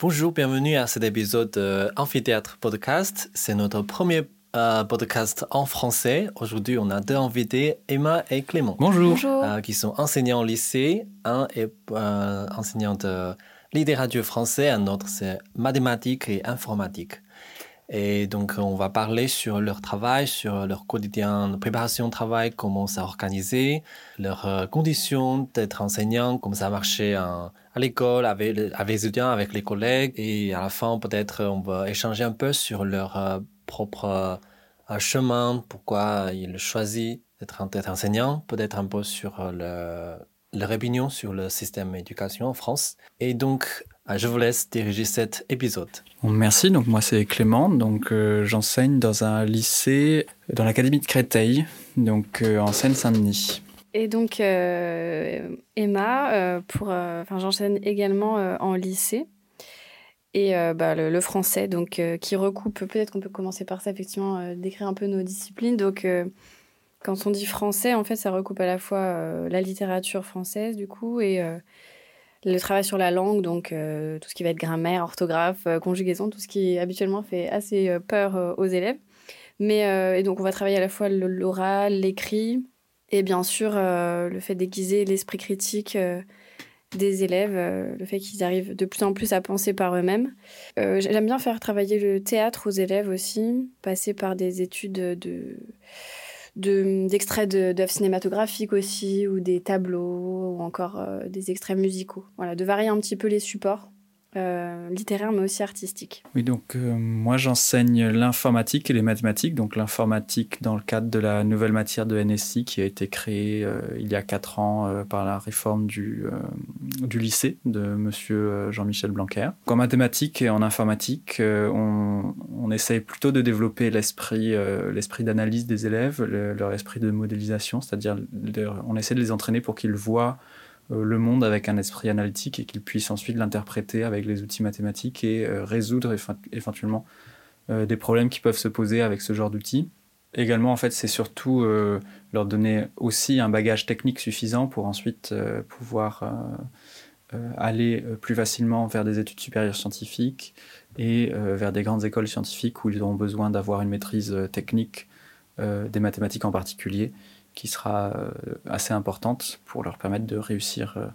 Bonjour, bienvenue à cet épisode de Amphithéâtre Podcast. C'est notre premier euh, podcast en français. Aujourd'hui, on a deux invités, Emma et Clément. Bonjour. Euh, qui sont enseignants au lycée. Un est euh, enseignant de littérature français, un autre c'est mathématiques et informatique. Et donc, on va parler sur leur travail, sur leur quotidien de préparation de travail, comment ça organisé, leurs conditions d'être enseignant, comment ça marchait à l'école, avec, les étudiants, avec les collègues. Et à la fin, peut-être, on va échanger un peu sur leur propre chemin, pourquoi ils choisissent d'être enseignant, peut-être un peu sur le, leur opinion sur le système d'éducation en France. Et donc, je vous laisse diriger cet épisode. Merci, donc moi c'est Clément, donc euh, j'enseigne dans un lycée dans l'académie de Créteil, donc euh, en Seine-Saint-Denis. Et donc euh, Emma, pour, j'enseigne également en lycée et bah, le, français, donc qui recoupe. Peut-être qu'on peut commencer par ça, effectivement, décrire un peu nos disciplines. Donc quand on dit français, en fait, ça recoupe à la fois la littérature française, du coup, et le travail sur la langue, donc euh, tout ce qui va être grammaire, orthographe, euh, conjugaison, tout ce qui habituellement fait assez euh, peur aux élèves. Mais et donc on va travailler à la fois l'oral, l'écrit et bien sûr le fait d'aiguiser l'esprit critique des élèves, le fait qu'ils arrivent de plus en plus à penser par eux-mêmes. J'aime bien faire travailler le théâtre aux élèves aussi, passer par des études de d'extraits d'œuvres cinématographiques aussi, ou des tableaux, ou encore euh, des extraits musicaux. Voilà, de varier un petit peu les supports euh, littéraire mais aussi artistique. Oui, donc euh, moi j'enseigne l'informatique et les mathématiques. Donc l'informatique dans le cadre de la nouvelle matière de NSI qui a été créée euh, il y a quatre ans par la réforme du, lycée de monsieur Jean-Michel Blanquer. En mathématiques et en informatique, on, on, essaye plutôt de développer l'esprit l'esprit d'analyse des élèves, leur esprit de modélisation, c'est-à-dire on essaie de les entraîner pour qu'ils voient le monde avec un esprit analytique et qu'il puisse ensuite l'interpréter avec les outils mathématiques et euh, résoudre éventuellement euh, des problèmes qui peuvent se poser avec ce genre d'outils. Également, en fait, c'est surtout leur donner aussi un bagage technique suffisant pour ensuite pouvoir aller plus facilement vers des études supérieures scientifiques et vers des grandes écoles scientifiques où ils auront besoin d'avoir une maîtrise technique des mathématiques en particulier qui sera euh, assez importante pour leur permettre de réussir. Euh.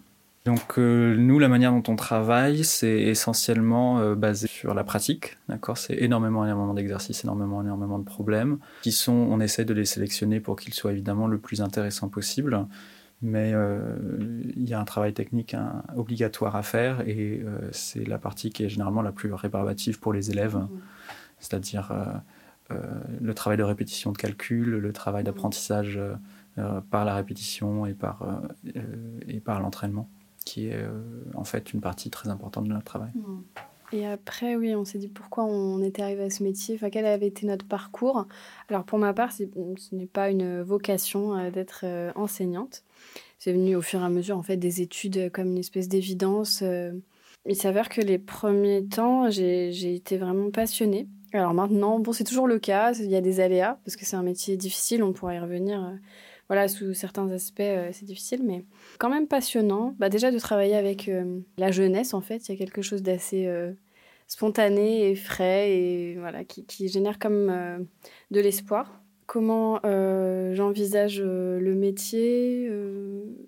Donc euh, nous, la manière dont on travaille, c'est essentiellement basé sur la pratique. D'accord, c'est énormément, énormément d'exercices, énormément, énormément de problèmes qui sont. On essaie de les sélectionner pour qu'ils soient évidemment le plus intéressants possible mais il y a un travail technique hein, obligatoire à faire et c'est la partie qui est généralement la plus rébarbative pour les élèves, mmh. c'est-à-dire le travail de répétition de calcul, le travail d'apprentissage par la répétition et par, et par l'entraînement, qui est en fait une partie très importante de notre travail. Et après, oui, on s'est dit pourquoi on était arrivé à ce métier, enfin, quel avait été notre parcours. Alors pour ma part, ce n'est pas une vocation d'être enseignante. C'est venu au fur et à mesure en fait des études comme une espèce d'évidence. Il s'avère que les premiers temps, j'ai été vraiment passionnée alors maintenant, bon, c'est toujours le cas, il y a des aléas, parce que c'est un métier difficile, on pourra y revenir. Euh, voilà, sous certains aspects, euh, c'est difficile, mais quand même passionnant. Bah, déjà de travailler avec euh, la jeunesse, en fait, il y a quelque chose d'assez spontané et frais, et voilà, qui génère comme de l'espoir. Comment j'envisage le métier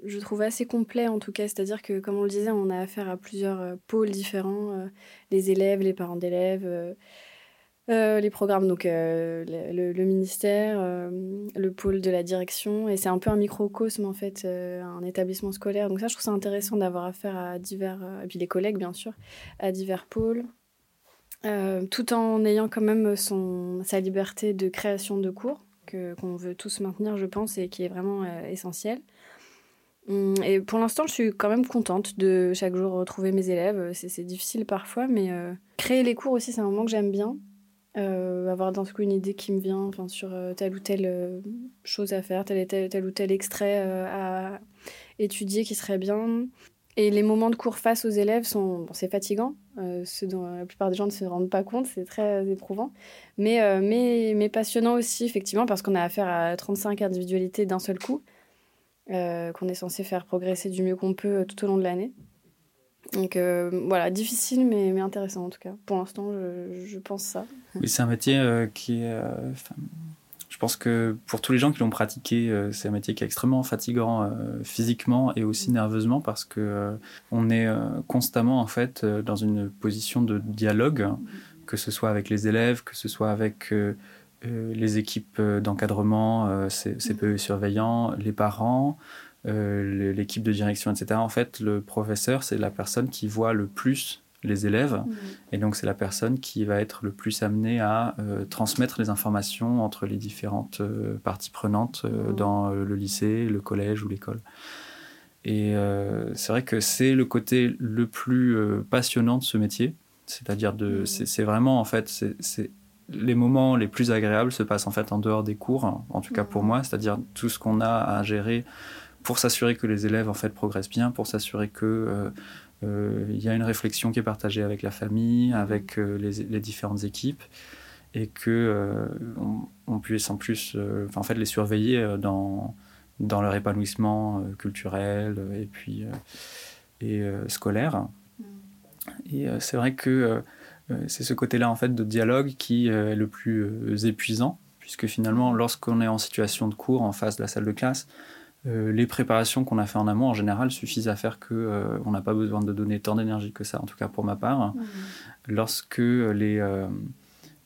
Je trouve assez complet en tout cas, c'est-à-dire que comme on le disait, on a affaire à plusieurs pôles différents, les élèves, les parents d'élèves euh, les programmes, donc euh, le, ministère, euh, le pôle de la direction, et c'est un peu un microcosme en fait, un établissement scolaire. Donc ça, je trouve ça intéressant d'avoir affaire à divers, et puis les collègues bien sûr, à divers pôles, tout en ayant quand même son, sa liberté de création de cours que qu'on veut tous maintenir, je pense, et qui est vraiment essentiel. Hum, et pour l'instant, je suis quand même contente de chaque jour retrouver mes élèves. C'est difficile parfois, mais créer les cours aussi, c'est un moment que j'aime bien. Euh, avoir d'un coup une idée qui me vient enfin, sur euh, telle ou telle euh, chose à faire, tel, tel, ou tel extrait à étudier qui serait bien. Et les moments de cours face aux élèves sont, c'est fatigant, ce dont la plupart des gens ne se rendent pas compte, c'est très éprouvant, mais, mais, mais passionnant aussi, effectivement, parce qu'on a affaire à 35 individualités d'un seul coup, qu'on est censé faire progresser du mieux qu'on peut tout au long de l'année. Donc voilà, difficile mais, mais intéressant en tout cas. Pour l'instant, je, je, pense ça. Oui, c'est un métier qui est je pense que pour tous les gens qui l'ont pratiqué, euh, c'est un métier qui est extrêmement fatigant euh, physiquement et aussi nerveusement parce que euh, on est constamment en fait dans une position de dialogue, que ce soit avec les élèves, que ce soit avec les équipes d'encadrement, CPE surveillants, les parents, l'équipe de direction, etc. En fait, le professeur, c'est la personne qui voit le plus les élèves. Mmh. Et donc, c'est la personne qui va être le plus amenée à euh, transmettre les informations entre les différentes euh, parties prenantes euh, mmh. dans le lycée, le collège ou l'école. Et c'est vrai que c'est le côté le plus passionnant de ce métier. C'est-à-dire, de, mmh. c'est vraiment, en fait, c'est les moments les plus agréables se passent en fait en dehors des cours, en tout cas pour moi, c'est-à-dire tout ce qu'on a à gérer pour s'assurer que les élèves en fait progressent bien, pour s'assurer que euh, il y a une réflexion qui est partagée avec la famille, avec euh, les, différentes équipes, et que euh, on, puisse en plus, en fait, les surveiller dans dans leur épanouissement culturel et puis et scolaire. Mm. Et c'est vrai que c'est ce côté-là en fait de dialogue qui est le plus épuisant, puisque finalement, lorsqu'on est en situation de cours en face de la salle de classe, euh, les préparations qu'on a fait en amont, en général, suffisent à faire que euh, on n'a pas besoin de donner tant d'énergie que ça, en tout cas pour ma part. Mmh. Lorsque les, euh,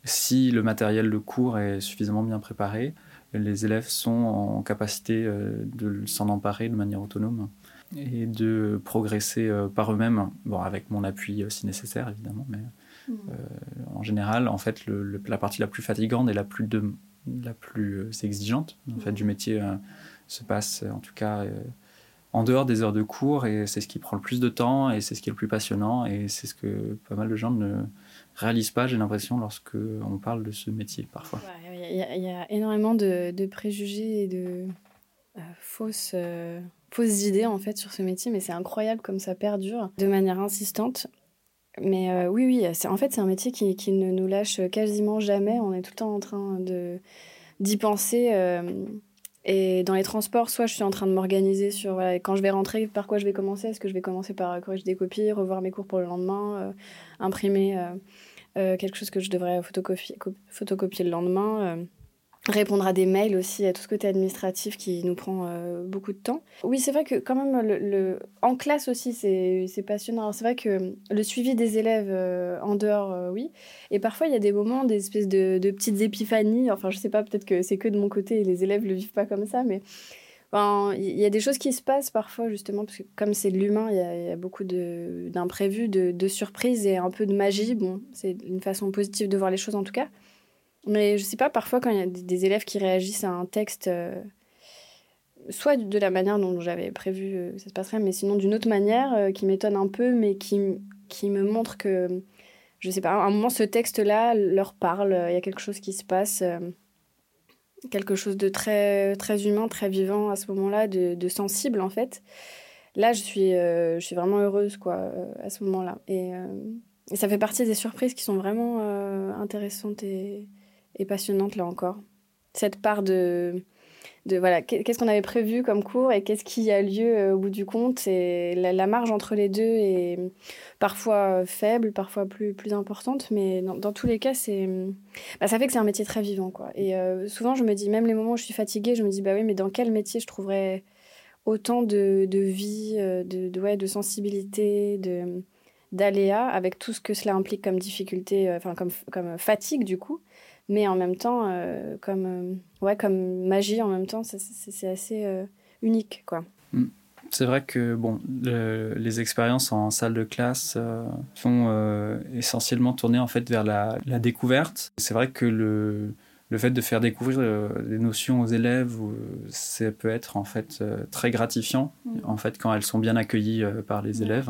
si le matériel de cours est suffisamment bien préparé, les élèves sont en capacité de s'en emparer de manière autonome et de progresser par eux-mêmes, bon, avec mon appui si nécessaire évidemment, mais mmh. en général, en fait, la partie la plus fatigante et la plus, de, la plus exigeante en fait, du métier se passe en tout cas euh, en dehors des heures de cours et c'est ce qui prend le plus de temps et c'est ce qui est le plus passionnant et c'est ce que pas mal de gens ne réalisent pas, j'ai l'impression, lorsque on parle de ce métier parfois. Il y, a énormément de, préjugés et de euh, fausses, euh, fausses idées en fait sur ce métier, mais c'est incroyable comme ça perdure de manière insistante. Mais oui, oui, en fait c'est un métier qui, qui, ne nous lâche quasiment jamais. On est tout le temps en train d'y penser. Et dans les transports, soit je suis en train de m'organiser sur quand je vais rentrer, par quoi je vais commencer? Est-ce que je vais commencer par corriger des copies, revoir mes cours pour le lendemain, euh, imprimer euh, euh, quelque chose que je devrais photocopier le lendemain répondre à des mails aussi, à tout ce côté administratif qui nous prend euh, beaucoup de temps. Oui, c'est vrai que quand même, le, en classe aussi, c'est passionnant. C'est vrai que le suivi des élèves euh, en dehors, euh, oui. Et parfois, il y a des moments, des espèces de, de petites épiphanies. Enfin, je sais pas, peut-être que c'est que de mon côté et les élèves le vivent pas comme ça, mais il y a des choses qui se passent parfois, justement, parce que comme c'est de l'humain, il y, a beaucoup d'imprévus, de, de, surprises et un peu de magie. Bon, c'est une façon positive de voir les choses en tout cas. Mais je sais pas, parfois quand il y a des élèves qui réagissent à un texte, euh, soit de la manière dont j'avais prévu euh, que ça se passerait, mais sinon d'une autre manière euh, qui m'étonne un peu, mais qui, qui me montre que, je sais pas, à un moment ce texte-là leur parle, il y a quelque chose qui se passe, quelque chose de très, très humain, très vivant à ce moment-là, de, de, sensible en fait. Là, je suis, je suis vraiment heureuse quoi, à ce moment-là. Et, et, ça fait partie des surprises qui sont vraiment intéressantes et et passionnante là encore. Cette part de, voilà, qu'est-ce qu'on avait prévu comme cours et qu'est-ce qui a lieu euh, au bout du compte? Et la, marge entre les deux est parfois faible, parfois plus, plus importante, mais dans, tous les cas, c'est, bah, ça fait que c'est un métier très vivant. Quoi. Et euh, souvent, je me dis, même les moments où je suis fatiguée, je me dis, bah oui, mais dans quel métier je trouverais autant de, de vie, euh, de, de, ouais, de sensibilité, de d'aléas, avec tout ce que cela implique comme difficulté, enfin comme, comme fatigue du coup? Mais en même temps, euh, comme, euh, ouais, comme magie, en même temps, c'est assez euh, unique, quoi. Mm. C'est vrai que bon, les expériences en salle de classe sont essentiellement tournées en fait vers la, la découverte. C'est vrai que le, le fait de faire découvrir des notions aux élèves, ça peut être en fait très gratifiant mm. en fait quand elles sont bien accueillies par les élèves.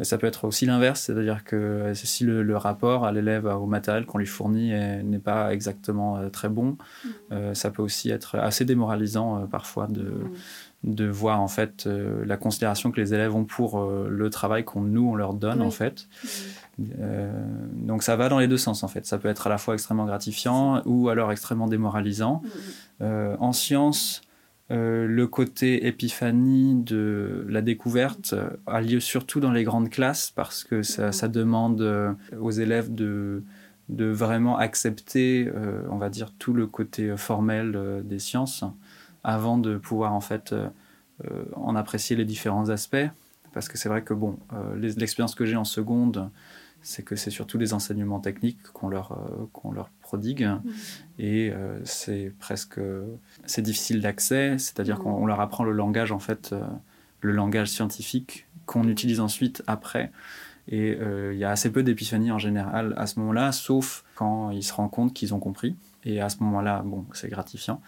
Ça peut être aussi l'inverse, c'est-à-dire que si le, rapport à l'élève au matériel qu'on lui fournit n'est pas exactement euh, très bon, mm. euh, ça peut aussi être assez démoralisant euh, parfois de, mm. de voir en fait la considération que les élèves ont pour le travail qu'on nous on leur donne en fait. Mm. donc ça va dans les deux sens en fait. Ça peut être à la fois extrêmement gratifiant ou alors extrêmement démoralisant. en sciences, le côté épiphanie de la découverte a lieu surtout dans les grandes classes parce que ça, ça demande aux élèves de, de vraiment accepter, on va dire, tout le côté formel des sciences avant de pouvoir en fait en apprécier les différents aspects. Parce que c'est vrai que bon, l'expérience que j'ai en seconde, c'est que c'est surtout des enseignements techniques qu'on leur, euh, qu'on leur prodigue mmh. et euh, c'est presque c'est difficile d'accès, c'est-à-dire mmh. qu'on leur apprend le langage en fait, euh, le langage scientifique qu'on utilise ensuite après. Et il y a assez peu d'épiphanie en général à ce moment-là, sauf quand ils se rendent compte qu'ils ont compris. Et à ce moment-là, bon, c'est gratifiant.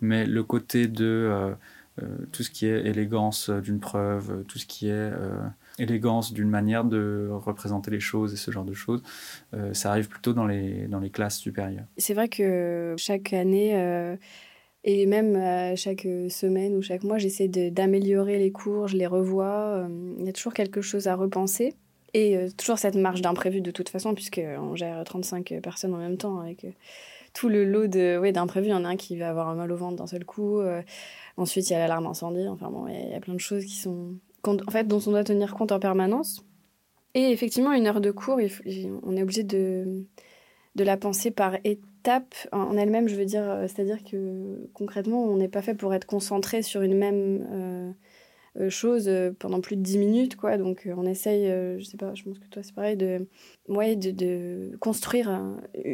Mais le côté de tout ce qui est élégance d'une preuve, tout ce qui est élégance d'une manière de représenter les choses et ce genre de choses, euh, ça arrive plutôt dans les, dans les classes supérieures. C'est vrai que chaque année, euh, et même chaque semaine ou chaque mois, j'essaie d'améliorer les cours, je les revois. Euh, il y a toujours quelque chose à repenser. Et toujours cette marge d'imprévu de toute façon, puisqu'on gère 35 personnes en même temps avec tout le lot de ouais, d'imprévus. Il y en a un qui va avoir un mal au ventre d'un seul coup. ensuite, il y a l'alarme incendie. Enfin bon, il y a plein de choses qui sont en fait, dont on doit tenir compte en permanence. Et effectivement, une heure de cours, on est obligé de, de la penser par étapes en elle-même, je veux dire. C'est-à-dire que concrètement, on n'est pas fait pour être concentré sur une même euh, euh, chose euh, pendant plus de 10 minutes, quoi. Donc, euh, on essaye, je sais pas, je pense que toi, c'est pareil, de, ouais, de, construire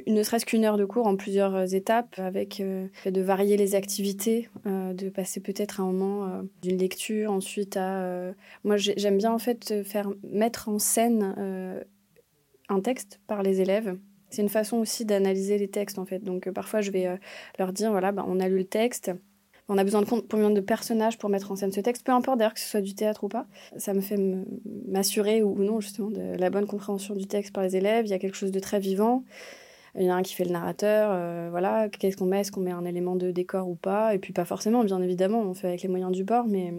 ne serait-ce qu'une heure de cours en plusieurs étapes, avec de varier les activités, de passer peut-être un moment d'une lecture, ensuite à... moi, j'aime bien, en fait, faire mettre en scène un texte par les élèves. C'est une façon aussi d'analyser les textes, en fait. Donc, parfois, je vais leur dire, voilà, bah, on a lu le texte, on a besoin de combien de personnages pour mettre en scène ce texte, peu importe d'ailleurs que ce soit du théâtre ou pas. Ça me fait m'assurer ou non justement de la bonne compréhension du texte par les élèves. Il y a quelque chose de très vivant. Il y en a un qui fait le narrateur, euh, voilà, qu'est-ce qu'on met, est-ce qu'on met un élément de décor ou pas, et puis pas forcément, bien évidemment, on fait avec les moyens du bord, mais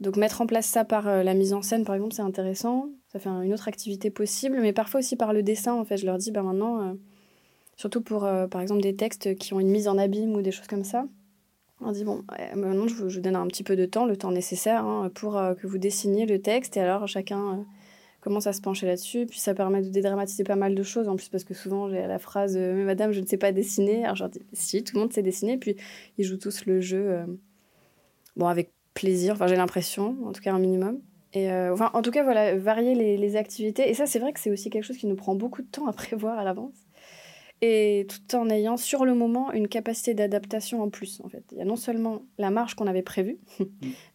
donc mettre en place ça par euh, la mise en scène, par exemple, c'est intéressant, ça fait une autre activité possible, mais parfois aussi par le dessin, en fait, je leur dis, ben maintenant, euh, surtout pour, par exemple, des textes qui ont une mise en abîme ou des choses comme ça, on dit, bon, maintenant je vous, donne un petit peu de temps, le temps nécessaire hein, pour euh, que vous dessiniez le texte. Et alors chacun euh, commence à se pencher là-dessus. Puis ça permet de dédramatiser pas mal de choses. En plus, parce que souvent j'ai la phrase euh, Mais madame, je ne sais pas dessiner. Alors je leur dis Si, tout le monde sait dessiner. Puis ils jouent tous le jeu, bon, avec plaisir. Enfin, j'ai l'impression, en tout cas un minimum. Et enfin, en tout cas, voilà, varier les, les activités. Et ça, c'est vrai que c'est aussi quelque chose qui nous prend beaucoup de temps à prévoir à l'avance et tout en ayant sur le moment une capacité d'adaptation en plus. En fait, il y a non seulement la marge qu'on avait prévue, mm.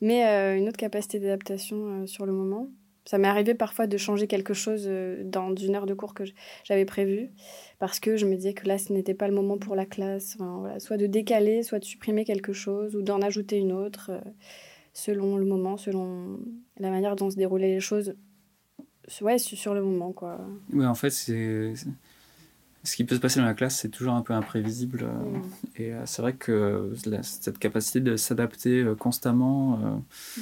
mais euh, une autre capacité d'adaptation euh, sur le moment. Ça m'est arrivé parfois de changer quelque chose euh, dans une heure de cours que j'avais prévu parce que je me disais que là, ce n'était pas le moment pour la classe. voilà, soit de décaler, soit de supprimer quelque chose ou d'en ajouter une autre selon le moment, selon la manière dont se déroulaient les choses. Ouais, sur le moment, quoi. Oui, en fait, c'est ce qui peut se passer dans la classe, c'est toujours un peu imprévisible. Euh, mm. Et euh, c'est vrai que cette capacité de s'adapter euh, constamment, mm.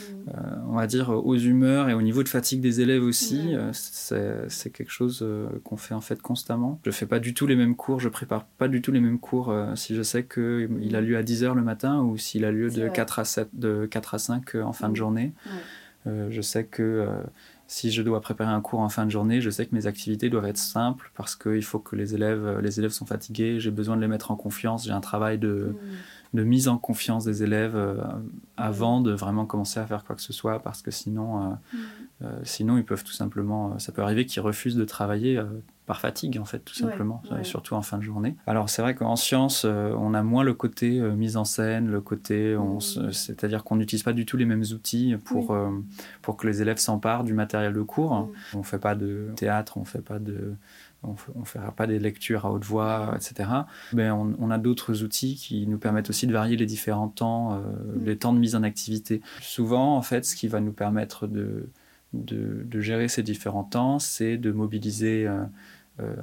on va dire, aux humeurs et au niveau de fatigue des élèves aussi, c'est quelque chose qu'on fait en fait constamment. Je fais pas du tout les mêmes cours, je prépare pas du tout les mêmes cours si je sais qu'il a lieu à 10h le matin ou s'il a lieu de 4, à 7, de 4 à 5 en fin de mm. journée. je sais que si je dois préparer un cours en fin de journée, je sais que mes activités doivent être simples parce qu'il faut que les élèves, les élèves sont fatigués, j'ai besoin de les mettre en confiance, j'ai un travail de, mmh. de, mise en confiance des élèves euh, avant de vraiment commencer à faire quoi que ce soit parce que sinon, euh, mmh. euh, sinon ils peuvent tout simplement, ça peut arriver qu'ils refusent de travailler par fatigue en fait tout simplement surtout en fin de journée alors c'est vrai qu'en science euh, on a moins le côté euh, mise en scène le côté mmh. c'est-à-dire qu'on n'utilise pas du tout les mêmes outils pour euh, pour que les élèves s'emparent du matériel de cours mmh. on fait pas de théâtre on fait pas de on ne fera pas des lectures à haute voix, etc. Mais on, a d'autres outils qui nous permettent aussi de varier les différents temps, mmh. les temps de mise en activité. Souvent, en fait, ce qui va nous permettre de, de, de gérer ces différents temps, c'est de mobiliser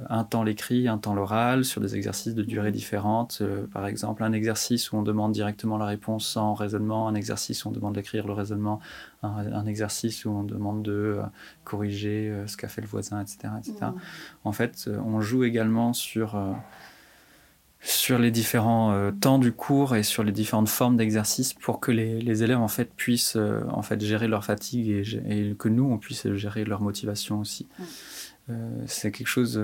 un temps l'écrit, un temps l'oral, sur des exercices de durée différentes. Euh, par exemple, un exercice où on demande directement la réponse sans raisonnement, un exercice où on demande d'écrire le raisonnement, un, exercice où on demande de euh, corriger ce qu'a fait le voisin, etc. etc. En fait, on joue également sur sur les différents euh, temps du cours et sur les différentes formes d'exercice pour que les, les, élèves en fait puissent euh, en fait gérer leur fatigue et, et, que nous on puisse gérer leur motivation aussi. Euh, c'est quelque chose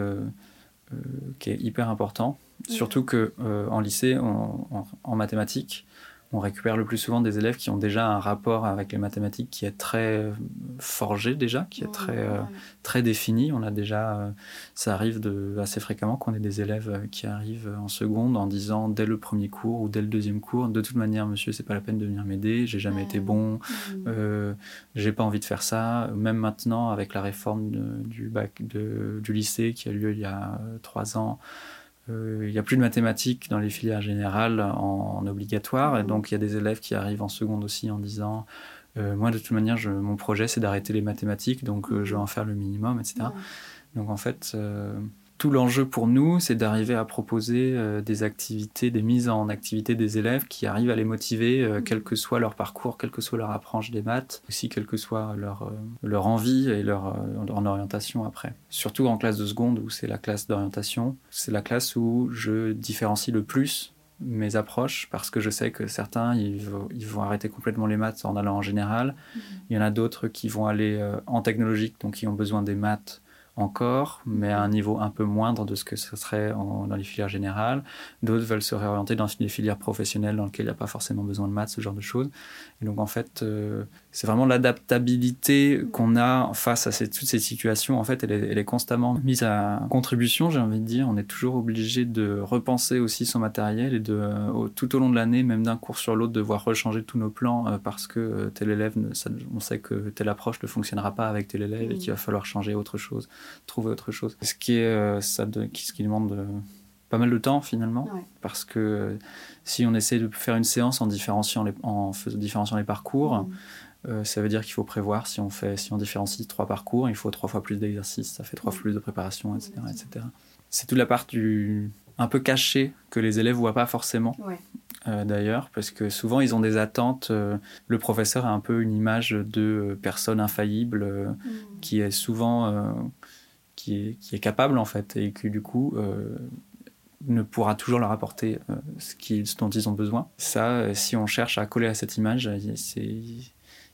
qui est hyper important, surtout que en lycée, en mathématiques, on récupère le plus souvent des élèves qui ont déjà un rapport avec les mathématiques qui est très forgé déjà, qui est très, euh, très défini. On a déjà, euh, ça arrive de, assez fréquemment qu'on ait des élèves euh, qui arrivent en seconde en disant dès le premier cours ou dès le deuxième cours, de toute manière, monsieur, c'est pas la peine de venir m'aider, j'ai jamais été bon, mmh. j'ai pas envie de faire ça. Même maintenant, avec la réforme du bac, de, du lycée qui a lieu il y a trois ans. Euh, il n'y a plus de mathématiques dans les filières générales en, obligatoire, et donc il y a des élèves qui arrivent en seconde aussi en disant euh, Moi, de toute manière, je, mon projet, c'est d'arrêter les mathématiques, donc euh, je vais en faire le minimum, etc. Donc en fait, tout l'enjeu pour nous, c'est d'arriver à proposer euh, des activités, des mises en activité des élèves qui arrivent à les motiver, euh, quel que soit leur parcours, quelle que soit leur approche des maths, aussi quelle que soit leur, euh, leur envie et leur, orientation après. Surtout en classe de seconde où c'est la classe d'orientation, c'est la classe où je différencie le plus mes approches parce que je sais que certains ils, ils vont arrêter complètement les maths en allant en général. Mmh. Il y en a d'autres qui vont aller en technologique donc qui ont besoin des maths encore, mais à un niveau un peu moindre de ce que ce serait dans les filières générales. D'autres veulent se réorienter dans des filières professionnelles dans lesquelles il n'y a pas forcément besoin de maths, ce genre de choses. Et donc en fait, euh, c'est vraiment l'adaptabilité qu'on a face à toutes ces situations. En fait, elle est, elle est, constamment mise à contribution, j'ai envie de dire. On est toujours obligé de repenser aussi son matériel et de, euh, tout au long de l'année, même d'un cours sur l'autre, devoir rechanger tous nos plans euh, parce que tel élève, on sait que telle approche ne fonctionnera pas avec tel élève et qu'il va falloir changer autre chose trouver autre chose. Ce qui est euh, ça de, ce qui demande euh, pas mal de temps finalement, parce que euh, si on essaie de faire une séance en différenciant les, en différenciant les parcours, mm. ça veut dire qu'il faut prévoir si on fait si on différencie trois parcours, il faut trois fois plus d'exercices, ça fait trois fois plus de préparation, etc., etc. C'est toute la part du un peu cachée que les élèves voient pas forcément. d'ailleurs, parce que souvent ils ont des attentes. le professeur a un peu une image de personne infaillible mm. qui est souvent qui est, capable en fait et qui du coup euh, ne pourra toujours leur apporter euh, ce, dont ils ont besoin. Ça, euh, si on cherche à coller à cette image,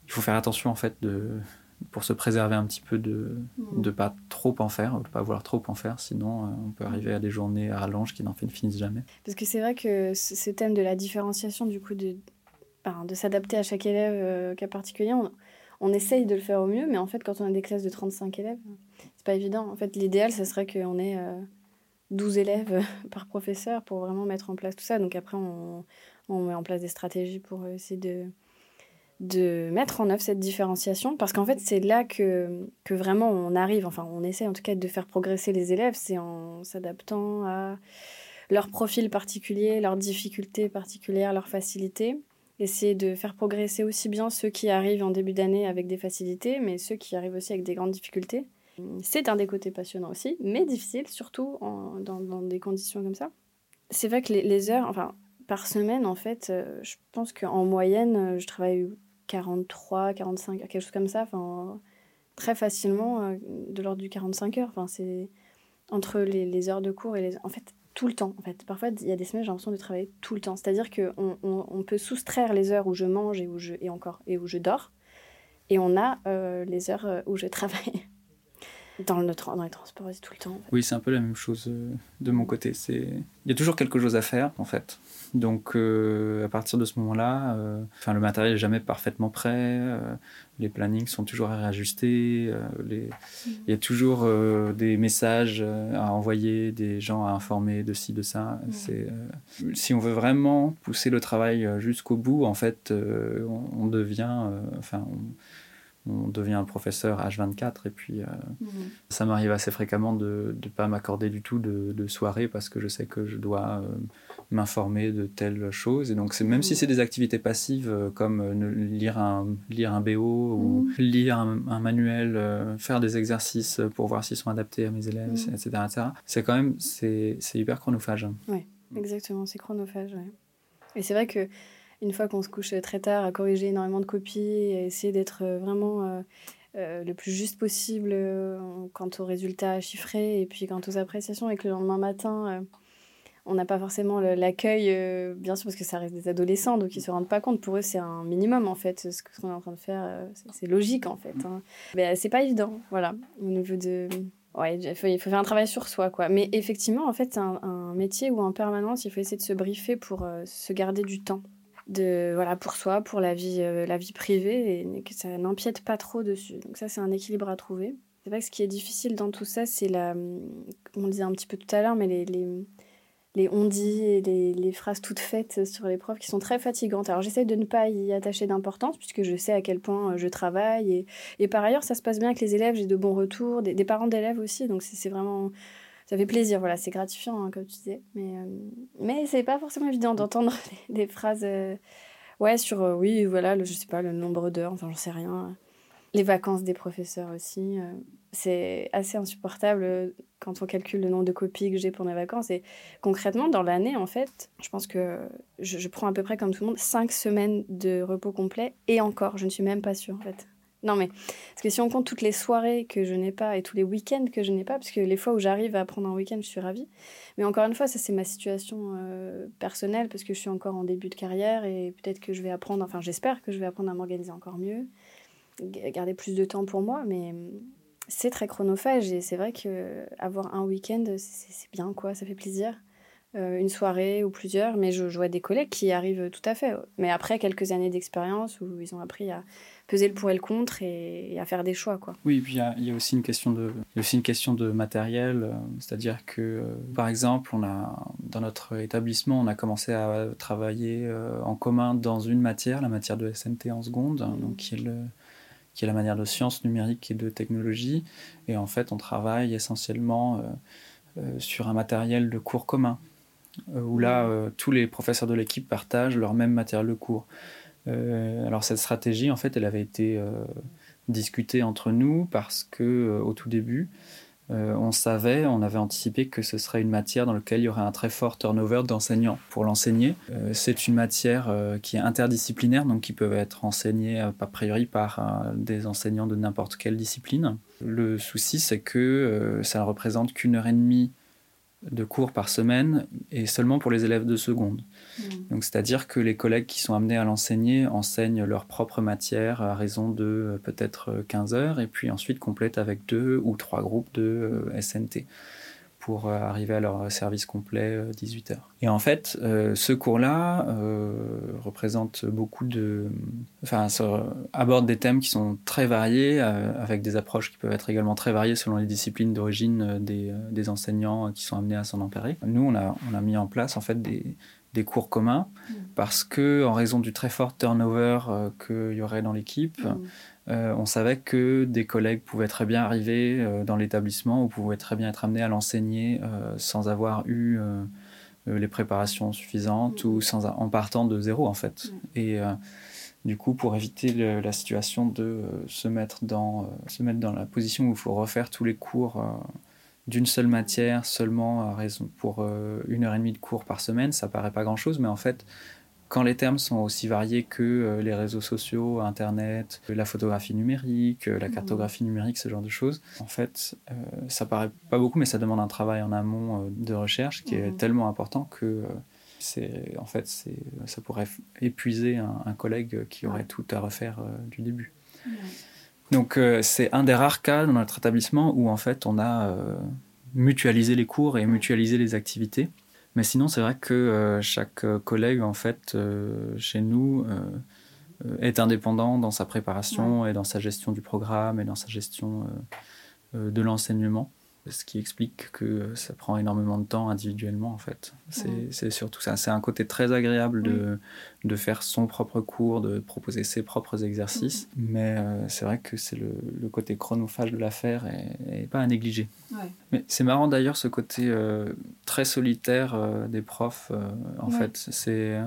il faut faire attention en fait de, pour se préserver un petit peu de ne mm. pas trop en faire, de pas vouloir trop en faire, sinon on peut arriver à des journées à rallonge qui n'en finissent jamais. Parce que c'est vrai que ce thème de la différenciation, du coup, de, de s'adapter à chaque élève cas particulier, on, on essaye de le faire au mieux, mais en fait, quand on a des classes de 35 élèves, c'est pas évident. En fait, l'idéal, ce serait qu'on ait 12 euh, élèves par professeur pour vraiment mettre en place tout ça. Donc après, on, met en place des stratégies pour essayer de, de mettre en œuvre cette différenciation. Parce qu'en fait, c'est là que, que vraiment on arrive, enfin, on essaie en tout cas de faire progresser les élèves, c'est en s'adaptant à leur profil particulier, leurs difficultés particulières, leurs facilités essayer de faire progresser aussi bien ceux qui arrivent en début d'année avec des facilités, mais ceux qui arrivent aussi avec des grandes difficultés. C'est un des côtés passionnants aussi, mais difficile, surtout dans, dans, des conditions comme ça. C'est vrai que les, heures, enfin, par semaine, en fait, euh, je pense qu'en moyenne, euh, je travaille 43, 45, quelque chose comme ça, enfin, très facilement, euh, de l'ordre du 45 heures. Enfin, c'est entre les, heures de cours et les. En fait, tout le temps, en fait. Parfois, il y a des semaines, j'ai l'impression de travailler tout le temps. C'est-à-dire qu'on on, peut soustraire les heures où je mange et où je, et encore, et où je dors, et on a les heures où je travaille. Dans, le, dans les transports tout le temps. Oui, c'est un peu la même chose euh, de mon côté. Il y a toujours quelque chose à faire en fait. Donc euh, à partir de ce moment-là, euh, le matériel est jamais parfaitement prêt. les plannings sont toujours à réajuster. Les... Mm. Il y a toujours des messages à envoyer, des gens à informer de ci de ça. Si on veut vraiment pousser le travail jusqu'au bout, en fait, on, devient, enfin on devient un professeur H24 et puis euh, mhm. ça m'arrive assez fréquemment de ne pas m'accorder du tout de, de, soirée parce que je sais que je dois euh, m'informer de telles choses et donc c'est même si mhm. c'est des activités passives euh, comme lire un lire un BO ou mhm. lire un, manuel faire des exercices pour voir s'ils sont adaptés à mes élèves etc., c'est quand même c'est hyper chronophage oui exactement c'est chronophage et c'est vrai que une fois qu'on se couche très tard, à corriger énormément de copies, à essayer d'être euh, vraiment euh, euh, le plus juste possible quant aux résultats chiffrés et puis quant aux appréciations, et que le lendemain matin, on n'a pas forcément l'accueil, euh, bien sûr, parce que ça reste des adolescents, donc ils ne se rendent pas compte. Pour eux, c'est un minimum, en fait. Ce qu'on est en train de faire, euh, c'est logique, en fait. Hein. Mais c'est pas évident, voilà, au niveau de... Ouais, il faut, faire un travail sur soi, quoi. Mais effectivement, en fait, c'est un, métier où en permanence, il faut essayer de se briefer pour se garder du temps. De, voilà, pour soi, pour la vie, la vie privée, et que ça n'empiète pas trop dessus. Donc ça, c'est un équilibre à trouver. C'est vrai que ce qui est difficile dans tout ça, c'est la... On le disait un petit peu tout à l'heure, mais les, les les on-dit et les, phrases toutes faites sur les profs qui sont très fatigantes. Alors j'essaie de ne pas y attacher d'importance puisque je sais à quel point euh, je travaille. Et, et par ailleurs, ça se passe bien avec les élèves, j'ai de bons retours, des, parents d'élèves aussi. Donc c'est vraiment... Ça fait plaisir, voilà, c'est gratifiant, hein, comme tu disais. Mais, euh, mais c'est pas forcément évident d'entendre des, phrases... Euh, ouais, sur, oui, voilà, le, je sais pas, le nombre d'heures, enfin j'en sais rien. Les vacances des professeurs aussi c'est assez insupportable euh, quand on calcule le nombre de copies que j'ai pour mes vacances. Et concrètement, dans l'année, en fait, je pense que je, prends à peu près comme tout le monde 5 semaines de repos complet. Et encore, je ne suis même pas sûre, en fait. Non, mais parce que si on compte toutes les soirées que je n'ai pas et tous les week-ends que je n'ai pas, parce que les fois où j'arrive à prendre un week-end, je suis ravie. Mais encore une fois, ça, c'est ma situation euh, personnelle, parce que je suis encore en début de carrière et peut-être que je vais apprendre, enfin, j'espère que je vais apprendre à m'organiser encore mieux, garder plus de temps pour moi, mais c'est très chronophage et c'est vrai que avoir un week-end, c'est bien, quoi, ça fait plaisir. Euh, une soirée ou plusieurs, mais je, vois des collègues qui arrivent tout à fait. Mais après quelques années d'expérience où ils ont appris à peser le pour et le contre et, à faire des choix. Quoi. Oui, puis il y, a aussi une question de, aussi une question de matériel, euh, c'est-à-dire que, euh, par exemple, on a, dans notre établissement, on a commencé à travailler en commun dans une matière, la matière de SNT en seconde, mmh. donc qui est le qui est la manière de sciences numériques et de technologie. Et en fait, on travaille essentiellement sur un matériel de cours commun, où là, tous les professeurs de l'équipe partagent leur même matériel de cours. alors cette stratégie, en fait, elle avait été discutée entre nous parce que au tout début, euh, on savait, on avait anticipé que ce serait une matière dans laquelle il y aurait un très fort turnover d'enseignants pour l'enseigner. Euh, c'est une matière euh, qui est interdisciplinaire, donc qui peut être enseignée a priori par des enseignants de n'importe quelle discipline. Le souci, c'est que ça ne représente qu'une heure et demie de cours par semaine et seulement pour les élèves de seconde. Mm. Donc c'est-à-dire que les collègues qui sont amenés à l'enseigner enseignent leur propre matière à raison de euh, peut-être 15 heures et puis ensuite complètent avec deux ou trois groupes de euh, SNT pour euh, arriver à leur service complet 18 heures. Et en fait, ce cours-là représente beaucoup de... Enfin, aborde des thèmes qui sont très variés, avec des approches qui peuvent être également très variées selon les disciplines d'origine des, des, enseignants qui sont amenés à s'en emparer. Nous, on a, on a mis en place en fait des, des cours communs mm. parce que en raison du très fort turnover euh, qu'il y aurait dans l'équipe, mm. Euh, on savait que des collègues pouvaient très bien arriver euh, dans l'établissement ou pouvaient très bien être amenés à l'enseigner sans avoir eu les préparations suffisantes ou sans en partant de zéro en fait. Et du coup, pour éviter la situation de se mettre dans se mettre dans la position où il faut refaire tous les cours d'une seule matière seulement à raison pour euh, une heure et demie de cours par semaine, ça paraît pas grand-chose, mais en fait, quand les termes sont aussi variés que euh, les réseaux sociaux, Internet, la photographie numérique, euh, la mmh. cartographie numérique, ce genre de choses, en fait, ça paraît pas beaucoup, mais ça demande un travail en amont de recherche qui est mmh. tellement important que c'est, en fait, c'est, ça pourrait épuiser un, collègue qui aurait tout à refaire du début. Donc euh, c'est un des rares cas dans notre établissement où en fait on a euh, mutualisé les cours et mutualisé les activités. Mais sinon c'est vrai que euh, chaque collègue en fait chez nous est indépendant dans sa préparation et dans sa gestion du programme et dans sa gestion de l'enseignement ce qui explique que ça prend énormément de temps individuellement en fait. C'est surtout ça. C'est un côté très agréable de, de, faire son propre cours, de proposer ses propres exercices, mais euh, c'est vrai que c'est le, le, côté chronophage de l'affaire et, pas à négliger. Mais c'est marrant d'ailleurs ce côté euh, très solitaire euh, des profs. en fait, c'est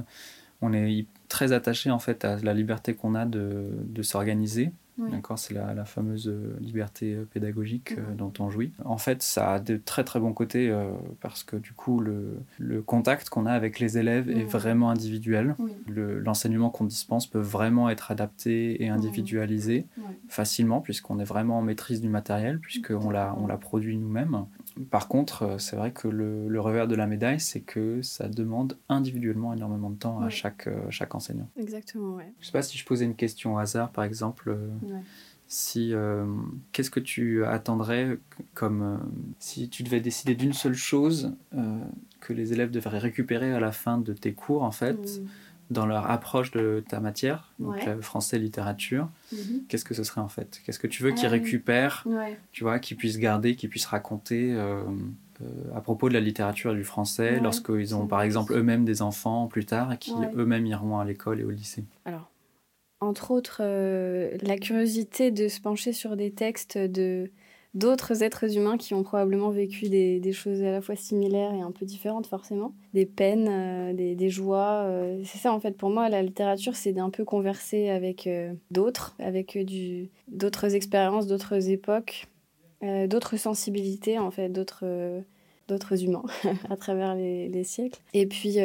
on est très attaché en fait à la liberté qu'on a de, de s'organiser D'accord, c'est la, fameuse euh, liberté euh, pédagogique euh, dont on jouit. En fait, ça a de très très bons côtés parce que du coup, le, le contact qu'on a avec les élèves est vraiment individuel. L'enseignement qu'on dispense peut vraiment être adapté et individualisé facilement puisqu'on est vraiment en maîtrise du matériel, puisqu'on l'a, on l'a produit nous-mêmes. Par contre, c'est vrai que le, revers de la médaille, c'est que ça demande individuellement énormément de temps à chaque, chaque enseignant. Exactement, ouais. Je sais pas si je posais une question au hasard, par exemple. Si, qu'est-ce que tu attendrais comme si tu devais décider d'une seule chose que les élèves devraient récupérer à la fin de tes cours, en fait, mmh. Dans leur approche de ta matière, donc français, littérature, mmh. qu'est-ce que ce serait en fait? Qu'est-ce que tu veux qu'ils ah récupèrent, tu vois, qu'ils puissent garder, qu'ils puissent raconter euh, euh, à propos de la littérature et du français, lorsqu'ils ont par exemple eux-mêmes des enfants plus tard et qui eux-mêmes iront à l'école et au lycée? Alors, entre autres, euh, la curiosité de se pencher sur des textes de d'autres êtres humains qui ont probablement vécu des, choses à la fois similaires et un peu différentes forcément, des peines, euh, des, des, joies. Euh, c'est ça en fait pour moi la littérature c'est d'un peu converser avec euh, d'autres, avec du d'autres expériences, d'autres époques, d'autres sensibilités en fait, d'autres d'autres humains à travers les, les, siècles. Et puis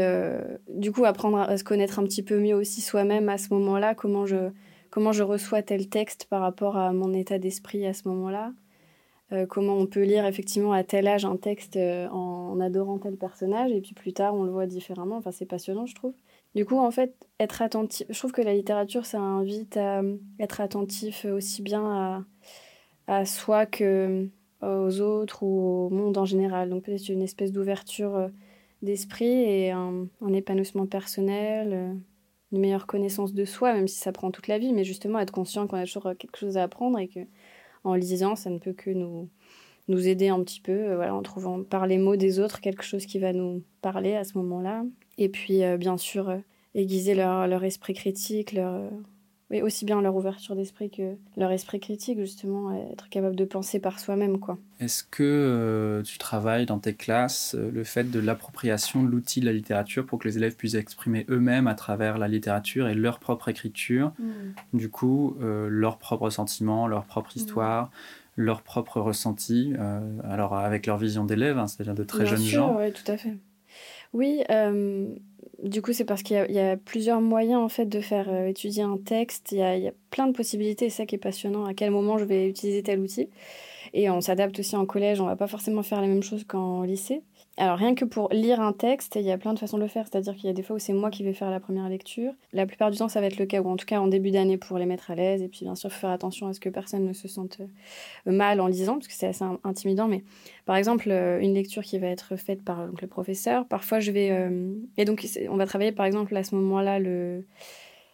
du coup apprendre à se connaître un petit peu mieux aussi soi-même à ce moment-là, comment je comment je reçois tel texte par rapport à mon état d'esprit à ce moment-là. Euh, comment on peut lire effectivement à tel âge un texte euh, en, adorant tel personnage et puis plus tard on le voit différemment. Enfin, c'est passionnant, je trouve. Du coup, en fait, être attentif, je trouve que la littérature, ça invite à euh, être attentif aussi bien à, soi que aux autres ou au monde en général. Donc peut-être une espèce d'ouverture d'esprit et un, un, épanouissement personnel, une meilleure connaissance de soi, même si ça prend toute la vie, mais justement être conscient qu'on a toujours quelque chose à apprendre et que en lisant, ça ne peut que nous, nous aider un petit peu, euh, voilà, en trouvant par les mots des autres quelque chose qui va nous parler à ce moment-là. Et puis, euh, bien sûr, euh, aiguiser leur, leur, esprit critique, leur, oui, aussi bien leur ouverture d'esprit que leur esprit critique, justement, être capable de penser par soi-même. quoi. Est-ce que tu travailles dans tes classes le fait de l'appropriation de l'outil de la littérature pour que les élèves puissent exprimer eux-mêmes à travers la littérature et leur propre écriture, mmh. du coup, leurs propres sentiments, leur propre mmh. histoire leur propre ressenti, euh, alors avec leur vision d'élève, hein, c'est-à-dire de très jeunes gens. Oui, tout à fait. Oui, euh, du coup, c'est parce qu'il y, a plusieurs moyens en fait de faire euh, étudier un texte. Il y, a, plein de possibilités, c'est ça qui est passionnant. À quel moment je vais utiliser tel outil Et on s'adapte aussi en collège. On va pas forcément faire la même chose qu'en lycée. Alors rien que pour lire un texte, il y a plein de façons de le faire, c'est-à-dire qu'il y a des fois où c'est moi qui vais faire la première lecture. La plupart du temps, ça va être le cas, ou en tout cas en début d'année pour les mettre à l'aise, et puis bien sûr, faire attention à ce que personne ne se sente euh, mal en lisant, parce que c'est assez intimidant, mais par exemple, euh, une lecture qui va être faite par le professeur, parfois je vais... Euh, et donc, on va travailler par exemple à ce moment-là le...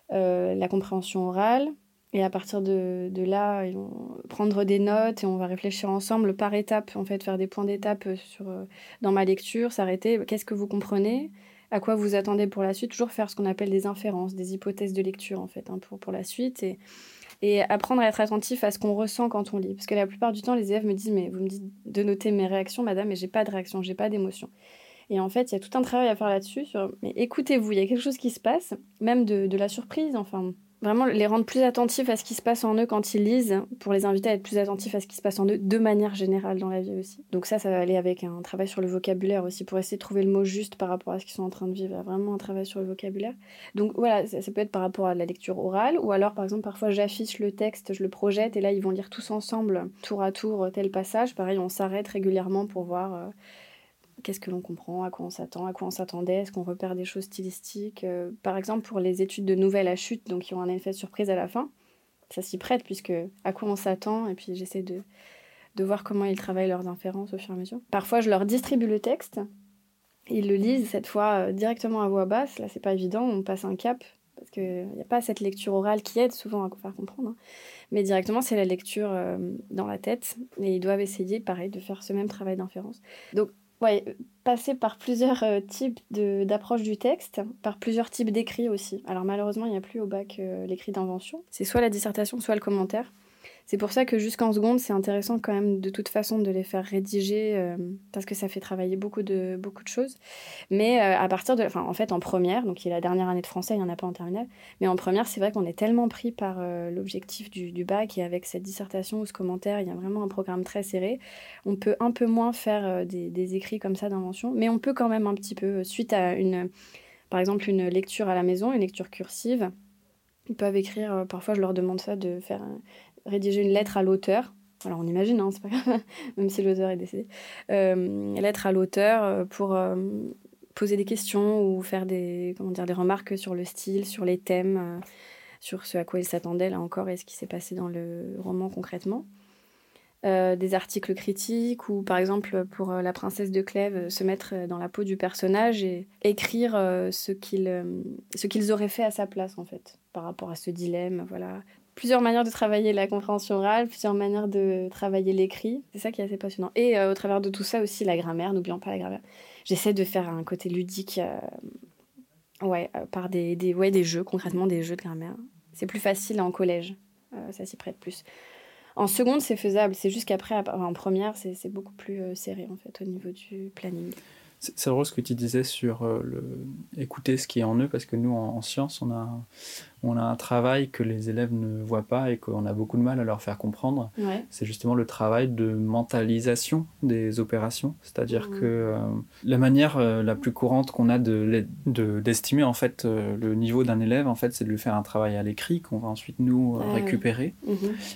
la compréhension orale, et à partir de, là, ils vont prendre des notes et on va réfléchir ensemble par étapes, en fait, faire des points d'étape sur, euh, dans ma lecture, s'arrêter. Qu'est-ce que vous comprenez À quoi vous attendez pour la suite Toujours faire ce qu'on appelle des inférences, des hypothèses de lecture, en fait, hein, pour, pour la suite. Et, et apprendre à être attentif à ce qu'on ressent quand on lit. Parce que la plupart du temps, les élèves me disent Mais vous me dites de noter mes réactions, madame, mais j'ai pas de réaction, j'ai pas d'émotion. Et en fait, il y a tout un travail à faire là-dessus. Mais écoutez-vous, il y a quelque chose qui se passe, même de, de la surprise. Enfin, vraiment les rendre plus attentifs à ce qui se passe en eux quand ils lisent, pour les inviter à être plus attentifs à ce qui se passe en eux de manière générale dans la vie aussi. Donc ça, ça va aller avec un travail sur le vocabulaire aussi, pour essayer de trouver le mot juste par rapport à ce qu'ils sont en train de vivre. Vraiment un travail sur le vocabulaire. Donc voilà, ça, peut être par rapport à la lecture orale, ou alors par exemple parfois j'affiche le texte, je le projette, et là ils vont lire tous ensemble, tour à tour, tel passage. Pareil, on s'arrête régulièrement pour voir... Euh, qu'est-ce que l'on comprend, à quoi on s'attend, à quoi on s'attendait, est-ce qu'on repère des choses stylistiques. Euh, par exemple, pour les études de nouvelles à chute, donc qui ont un effet surprise à la fin, ça s'y prête, puisque à quoi on s'attend, et puis j'essaie de, de voir comment ils travaillent leurs inférences au fur et à mesure. Parfois, je leur distribue le texte, ils le lisent cette fois euh, directement à voix basse, là c'est pas évident, on passe un cap, parce qu'il n'y a pas cette lecture orale qui aide souvent à faire comprendre. Hein. Mais directement, c'est la lecture euh, dans la tête. Et ils doivent essayer, pareil, de faire ce même travail d'inférence. Donc, ouais, passer par plusieurs euh, types d'approches du texte, par plusieurs types d'écrits aussi. Alors malheureusement, il n'y a plus au bac euh, l'écrit d'invention. C'est soit la dissertation, soit le commentaire. C'est pour ça que jusqu'en seconde, c'est intéressant quand même de toute façon de les faire rédiger euh, parce que ça fait travailler beaucoup de, beaucoup de choses. Mais euh, à partir de. Enfin, en fait, en première, donc il y a la dernière année de français, il n'y en a pas en terminale. Mais en première, c'est vrai qu'on est tellement pris par euh, l'objectif du, bac et avec cette dissertation ou ce commentaire, il y a vraiment un programme très serré. On peut un peu moins faire des, des écrits comme ça d'invention, mais on peut quand même un petit peu, suite à une. Par exemple, une lecture à la maison, une lecture cursive, ils peuvent écrire, parfois je leur demande ça, de faire rédiger une lettre à l'auteur. Voilà, on imagine, hein, c'est pas grave, même si l'auteur est décédé, lettre à l'auteur pour poser des questions ou faire des, comment dire, des remarques sur le style, sur les thèmes, sur ce à quoi il s'attendait là encore et ce qui s'est passé dans le roman concrètement. Euh, des articles critiques ou par exemple pour euh, la princesse de Clèves euh, se mettre dans la peau du personnage et écrire ce qu'ils auraient fait à sa place en fait par rapport à ce dilemme voilà plusieurs manières de travailler la compréhension orale plusieurs manières de travailler l'écrit. C'est ça qui est assez passionnant. Et au travers de tout ça aussi la grammaire n'oublions pas la grammaire. J'essaie de faire un côté ludique ouais par des, des, ouais, des jeux concrètement des jeux de grammaire. C'est plus facile en collège ça s'y prête plus. En seconde, c'est faisable. C'est juste qu'après, en première, c'est beaucoup plus euh, serré en fait au niveau du planning. C'est drôle ce que tu disais sur euh, le... écouter ce qui est en eux, parce que nous, en, sciences, on a, on a un travail que les élèves ne voient pas et qu'on a beaucoup de mal à leur faire comprendre. C'est justement le travail de mentalisation des opérations. C'est-à-dire mmh. que euh, la manière euh, la plus courante qu'on a d'estimer de, d'estimer en fait le niveau d'un élève, en fait, c'est de lui faire un travail à l'écrit qu'on va ensuite nous ah récupérer. Mmh.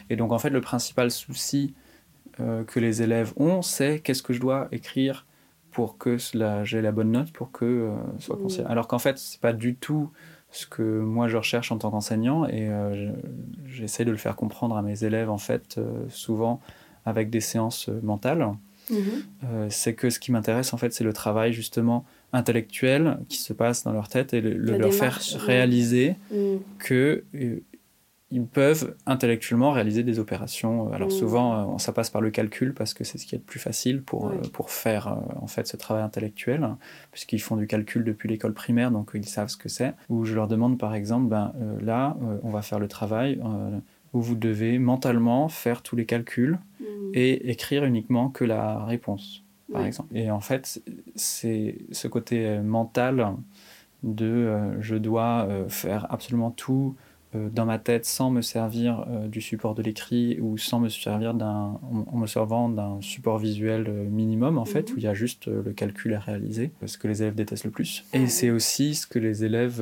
Et donc, en fait, le principal souci que les élèves ont, c'est qu'est-ce que je dois écrire pour que j'ai la bonne note, pour que euh, soit considéré. Alors qu'en fait, c'est pas du tout ce que moi je recherche en tant qu'enseignant et euh, j'essaie de le faire comprendre à mes élèves en fait euh, souvent avec des séances mentales. Mhm. c'est que ce qui m'intéresse en fait c'est le travail justement intellectuel qui se passe dans leur tête et le, leur faire réaliser mhm. que ils peuvent intellectuellement réaliser des opérations. Alors mmh. souvent, euh, ça passe par le calcul parce que c'est ce qui est le plus facile pour, euh, pour faire euh, en fait ce travail intellectuel, puisqu'ils font du calcul depuis l'école primaire, donc ils savent ce que c'est. Ou je leur demande par exemple, ben, là, on va faire le travail où vous devez mentalement faire tous les calculs mmh. et écrire uniquement que la réponse, par exemple. Et en fait, c'est ce côté mental de je dois faire absolument tout euh, dans ma tête sans me servir euh, du support de l'écrit ou sans me servir d'un en, me servant d'un support visuel euh, minimum en fait mhm. où il y a juste le calcul à réaliser ce que les élèves détestent le plus. Et c'est aussi ce que les élèves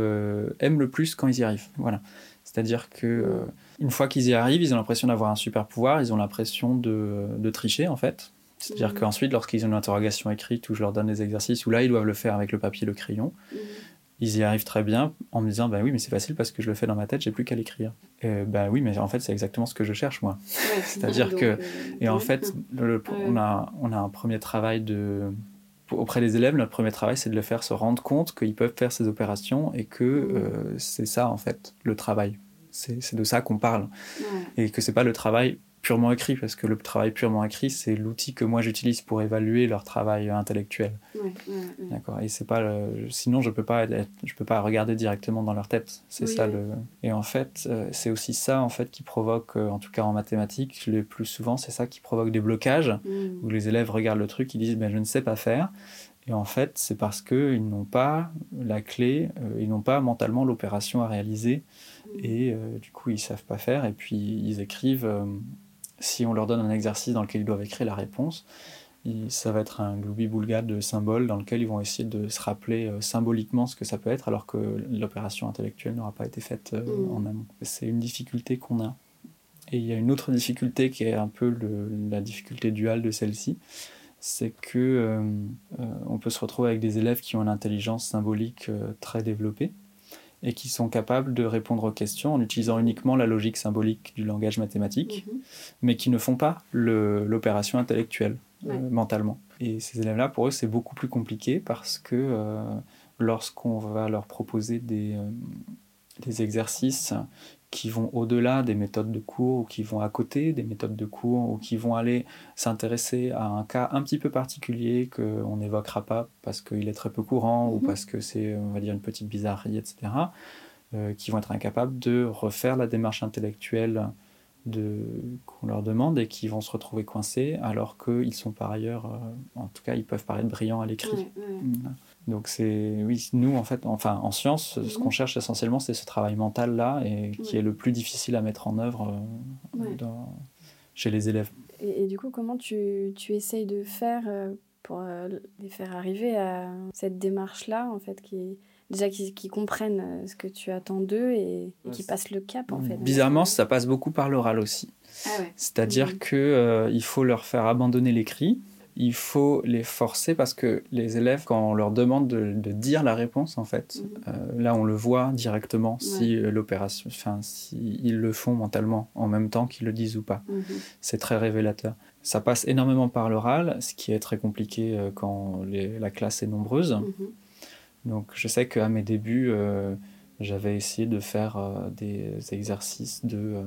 aiment le plus quand ils y arrivent. Voilà. C'est-à-dire que une fois qu'ils y arrivent ils ont l'impression d'avoir un super pouvoir ils ont l'impression de, de tricher en fait. C'est-à-dire mhm. qu'ensuite, lorsqu'ils ont une interrogation écrite où je leur donne des exercices, où là, ils doivent le faire avec le papier et le crayon, mhm ils y arrivent très bien en me disant bah oui mais c'est facile parce que je le fais dans ma tête j'ai plus qu'à l'écrire. Euh, bah oui mais en fait c'est exactement ce que je cherche moi. C'est à dire que et en fait on a on a un premier travail de auprès des élèves notre premier travail c'est de le faire se rendre compte qu'ils peuvent faire ces opérations et que euh, c'est ça en fait le travail. C'est de ça qu'on parle. Et que c'est pas le travail purement écrit, parce que le travail purement écrit, c'est l'outil que moi j'utilise pour évaluer leur travail intellectuel. D'accord. Et c'est pas sinon je peux pas je peux pas regarder directement dans leur tête. C'est ça le. Et en fait, euh, c'est aussi ça en fait qui provoque, euh, en tout cas en mathématiques, le plus souvent, c'est ça qui provoque des blocages mm. où les élèves regardent le truc, ils disent ben je ne sais pas faire. Et en fait, c'est parce qu'ils n'ont pas la clé, euh, ils n'ont pas mentalement l'opération à réaliser. Mm. Et du coup, ils savent pas faire. Et puis, ils écrivent si on leur donne un exercice dans lequel ils doivent écrire la réponse, ça va être un gloubi-boulga de symboles dans lequel ils vont essayer de se rappeler euh, symboliquement ce que ça peut être, alors que l'opération intellectuelle n'aura pas été faite euh, mm. en amont. C'est une difficulté qu'on a. Et il y a une autre difficulté qui est un peu la difficulté duale de celle-ci, c'est que euh, on peut se retrouver avec des élèves qui ont une intelligence symbolique très développée, et qui sont capables de répondre aux questions en utilisant uniquement la logique symbolique du langage mathématique, mhm. mais qui ne font pas l'opération intellectuelle euh, mentalement. Et ces élèves-là, pour eux, c'est beaucoup plus compliqué parce que euh, lorsqu'on va leur proposer des, euh, des exercices qui vont au-delà des méthodes de cours ou qui vont à côté des méthodes de cours ou qui vont aller s'intéresser à un cas un petit peu particulier qu'on n'évoquera pas parce qu'il est très peu courant ou mhm. parce que c'est, on va dire, une petite bizarrerie, etc., euh, qui vont être incapables de refaire la démarche intellectuelle de, qu'on leur demande et qui vont se retrouver coincés alors qu'ils sont par ailleurs, euh, en tout cas, ils peuvent paraître brillants à l'écrit. Donc c'est oui, nous en fait, enfin en science, ce qu'on mhm. cherche essentiellement, c'est ce travail mental là et qui est le plus difficile à mettre en œuvre euh, chez les élèves. Et, du coup, comment tu, tu essayes de faire euh, pour les faire arriver à cette démarche-là, en fait, qui déjà qu'ils comprennent ce que tu attends d'eux et, qui passent le cap, en fait. Bizarrement, ça passe beaucoup par l'oral aussi. Ah C'est-à-dire qu'il que il faut leur faire abandonner l'écrit il faut les forcer parce que les élèves, quand on leur demande de, dire la réponse, en fait, mhm. euh, là on le voit directement si euh, l'opération, enfin, si ils le font mentalement en même temps qu'ils le disent ou pas. Mhm. C'est très révélateur. Ça passe énormément par l'oral, ce qui est très compliqué euh, quand la classe est nombreuse. Donc je sais qu'à mes débuts, j'avais essayé de faire des exercices de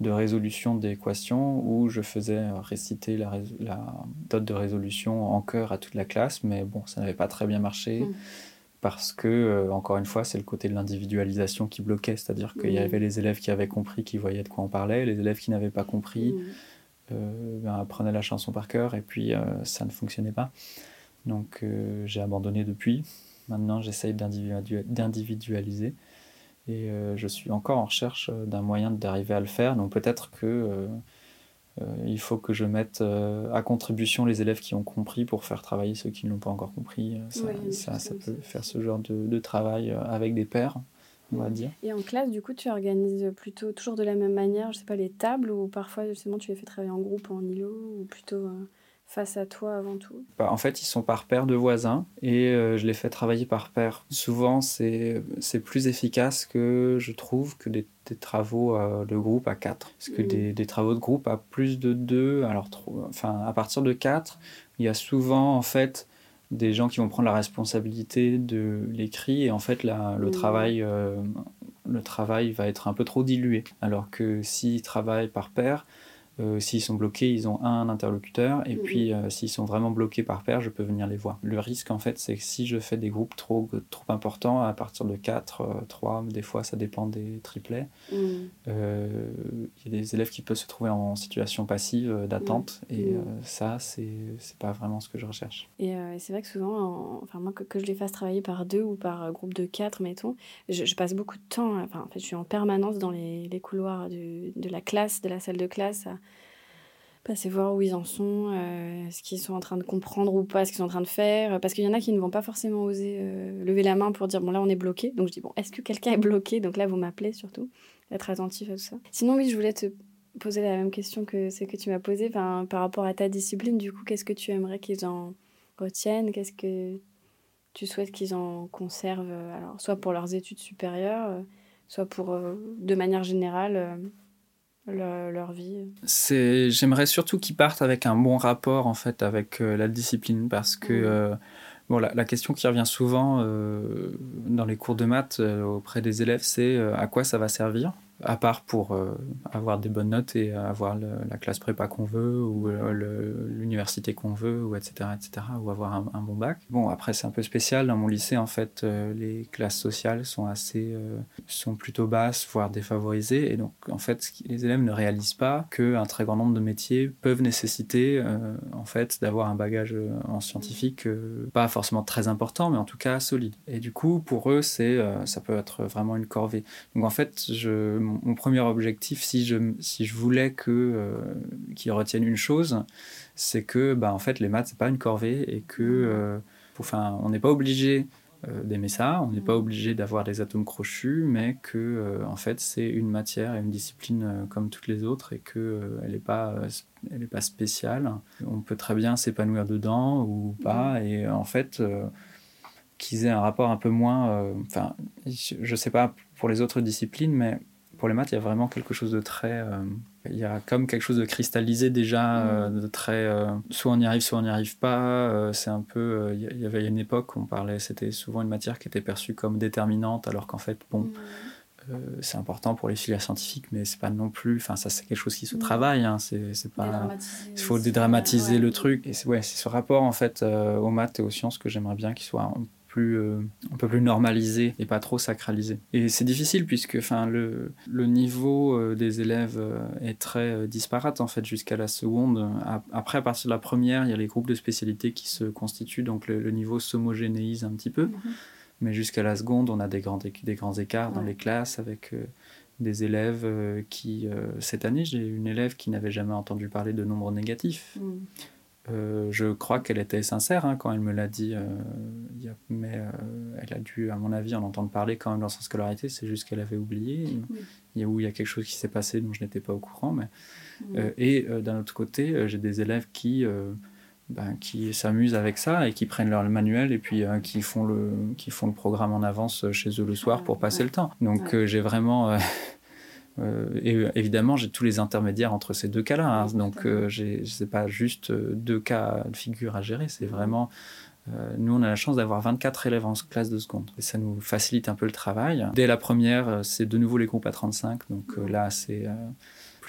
de résolution d'équations où je faisais réciter la, la, dot de résolution en chœur à toute la classe, mais bon, ça n'avait pas très bien marché. Mm. Parce que, euh, encore une fois, c'est le côté de l'individualisation qui bloquait, c'est-à-dire qu'il y mm. avait les élèves qui avaient compris, qui voyaient de quoi on parlait, les élèves qui n'avaient pas compris mm. euh, ben, apprenaient la chanson par cœur, et puis euh, ça ne fonctionnait pas. Donc j'ai abandonné depuis. Maintenant, j'essaye d'individualiser. Et euh, je suis encore en recherche euh, d'un moyen d'arriver à le faire. Donc peut-être que euh, il faut que je mette à contribution les élèves qui ont compris pour faire travailler ceux qui ne l'ont pas encore compris. Ça, ça, peut faire ce genre de, de travail avec des pairs, on va dire. Et en classe, du coup, tu organises plutôt toujours de la même manière, je sais pas, les tables ou parfois justement tu les fais travailler en groupe, en îlot ou plutôt face à toi avant tout? Bah, En fait, ils sont par paire de voisins et euh, je les fais travailler par paire. Souvent, c'est plus efficace que je trouve que des, travaux euh, de groupe à quatre. Parce que mm. des, des, travaux de groupe à plus de deux, alors enfin, à partir de quatre, il y a souvent en fait des gens qui vont prendre la responsabilité de l'écrit et en fait la, le, mm. travail, euh, le travail va être un peu trop dilué. Alors que s'ils travaillent par paire, euh, s'ils sont bloqués, ils ont un interlocuteur. Et puis, euh, s'ils sont vraiment bloqués par paire, je peux venir les voir. Le risque, en fait, c'est que si je fais des groupes trop, trop importants, à partir de 4, 3, euh, des fois, ça dépend des triplets, mm. il y a des élèves qui peuvent se trouver en situation passive d'attente. Mm. Et ça, c'est c'est pas vraiment ce que je recherche. Et c'est vrai que souvent, enfin, moi, que, je les fasse travailler par deux ou par groupe de quatre, mettons, je, passe beaucoup de temps. Enfin, en fait, je suis en permanence dans les, les couloirs de la classe, de la salle de classe, passer voir où ils en sont, euh, ce qu'ils sont en train de comprendre ou pas, ce qu'ils sont en train de faire. Parce qu'il y en a qui ne vont pas forcément oser euh, lever la main pour dire bon là on est bloqué. Donc je dis bon est-ce que quelqu'un est bloqué? Donc là vous m'appelez surtout, être attentif à tout ça. Sinon oui je voulais te poser la même question que ce que tu m'as posé par rapport à ta discipline. Du coup qu'est-ce que tu aimerais qu'ils en retiennent? Qu'est-ce que tu souhaites qu'ils en conservent alors soit pour leurs études supérieures, soit pour de manière générale leur vie. C'est, j'aimerais surtout qu'ils partent avec un bon rapport en fait avec euh, la discipline parce que euh, bon, la, question qui revient souvent euh, dans les cours de maths auprès des élèves, c'est à quoi ça va servir? À part pour euh, avoir des bonnes notes et avoir la classe prépa qu'on veut ou euh, l'université qu'on veut ou etc etc ou avoir un, bon bac. Bon après c'est un peu spécial. Dans mon lycée en fait euh, les classes sociales sont assez sont plutôt basses voire défavorisées. Et donc en fait les élèves ne réalisent pas que un très grand nombre de métiers peuvent nécessiter en fait d'avoir un bagage en scientifique pas forcément très important mais en tout cas solide. Et du coup pour eux c'est ça peut être vraiment une corvée. Donc en fait je mon, premier objectif, si je, si je voulais que, euh, qu'ils retiennent une chose, c'est que bah, en fait, les maths, c'est pas une corvée et que, euh, enfin, on n'est pas obligé euh, d'aimer ça, on n'est pas obligé d'avoir des atomes crochus, mais que, en fait, c'est une matière et une discipline comme toutes les autres et qu'elle n'est pas, elle est pas spéciale. On peut très bien s'épanouir dedans ou pas, et en fait qu'ils aient un rapport un peu moins. Enfin, je ne sais pas pour les autres disciplines, mais pour les maths, il y a vraiment quelque chose de très. Euh, il y a comme quelque chose de cristallisé déjà, euh, de très. Euh, soit on y arrive, soit on n'y arrive pas. c'est un peu. il y avait une époque où on parlait, c'était souvent une matière qui était perçue comme déterminante, alors qu'en fait, bon. Mm. c'est important pour les filières scientifiques, mais c'est pas non plus. Enfin, ça, c'est quelque chose qui se mm. travaille. Hein, c'est pas. Il faut dédramatiser le truc. Et c'est ouais, ce rapport en fait aux maths et aux sciences que j'aimerais bien qu'il soit plus, euh, un peu plus normalisé et pas trop sacralisé. Et c'est difficile puisque enfin, le, le niveau euh, des élèves euh, est très disparate en fait jusqu'à la seconde. Après, à partir de la première, il y a les groupes de spécialités qui se constituent, donc le, niveau s'homogénéise un petit peu. Mhm. Mais jusqu'à la seconde, on a des grands, des grands écarts dans les classes avec des élèves qui, cette année, j'ai une élève qui n'avait jamais entendu parler de nombres négatifs. Mhm. Euh, je crois qu'elle était sincère hein, quand elle me l'a dit, euh, mais euh, elle a dû, à mon avis, en entendre parler quand même dans sa scolarité. C'est juste qu'elle avait oublié, il y a, où il y a quelque chose qui s'est passé dont je n'étais pas au courant. Mais, et d'un autre côté, j'ai des élèves qui, ben, qui s'amusent avec ça et qui prennent leur manuel et puis qui, font le, qui font le programme en avance chez eux le soir pour passer le temps. Donc j'ai vraiment et euh, évidemment, j'ai tous les intermédiaires entre ces deux cas-là. Hein. donc, euh, ce n'est pas juste deux cas de figure à gérer, c'est vraiment nous, on a la chance d'avoir 24 élèves en classe de seconde. Et ça nous facilite un peu le travail. Dès la première, c'est de nouveau les groupes à 35. Donc là, c'est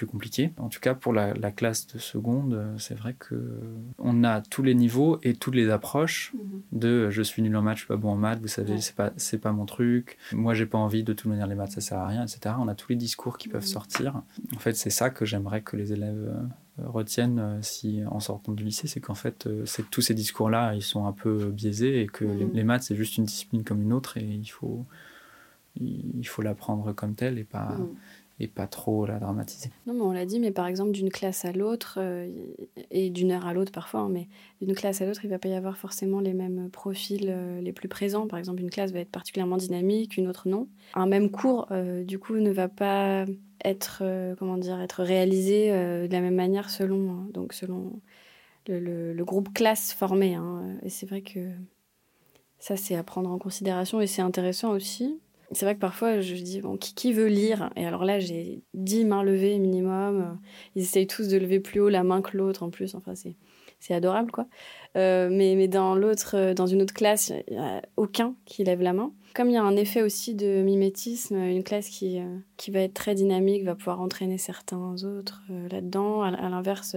compliqué. En tout cas, pour la, classe de seconde, euh, c'est vrai que on a tous les niveaux et toutes les approches mhm. de euh, je suis nul en maths, je suis pas bon en maths, vous savez, c'est pas c'est pas mon truc. Moi, j'ai pas envie de toute manière les maths, ça sert à rien, etc. On a tous les discours qui peuvent mhm. sortir. En fait, c'est ça que j'aimerais que les élèves euh, retiennent si en sortant du lycée, c'est qu'en fait, c'est tous ces discours-là, ils sont un peu biaisés et que les, mhm. les, maths, c'est juste une discipline comme une autre et il faut il faut l'apprendre comme telle et pas et pas trop la dramatiser. Non, mais on l'a dit, mais par exemple, d'une classe à l'autre, euh, et d'une heure à l'autre parfois, hein, mais d'une classe à l'autre, il ne va pas y avoir forcément les mêmes profils euh, les plus présents. Par exemple, une classe va être particulièrement dynamique, une autre non. Un même cours, euh, du coup, ne va pas être, comment dire, être réalisé de la même manière selon, hein, donc selon le, groupe classe formé. Hein. Et c'est vrai que ça, c'est à prendre en considération et c'est intéressant aussi c'est vrai que parfois, je dis, bon, qui, veut lire? Et alors là, j'ai 10 mains levées minimum. Ils essayent tous de lever plus haut la main que l'autre en plus. Enfin, c'est, c'est adorable, quoi. Euh, mais, mais dans, l'autre, euh, dans une autre classe, il n'y a aucun qui lève la main. Comme il y a un effet aussi de mimétisme, une classe qui, euh, qui va être très dynamique va pouvoir entraîner certains autres là-dedans. à l'inverse,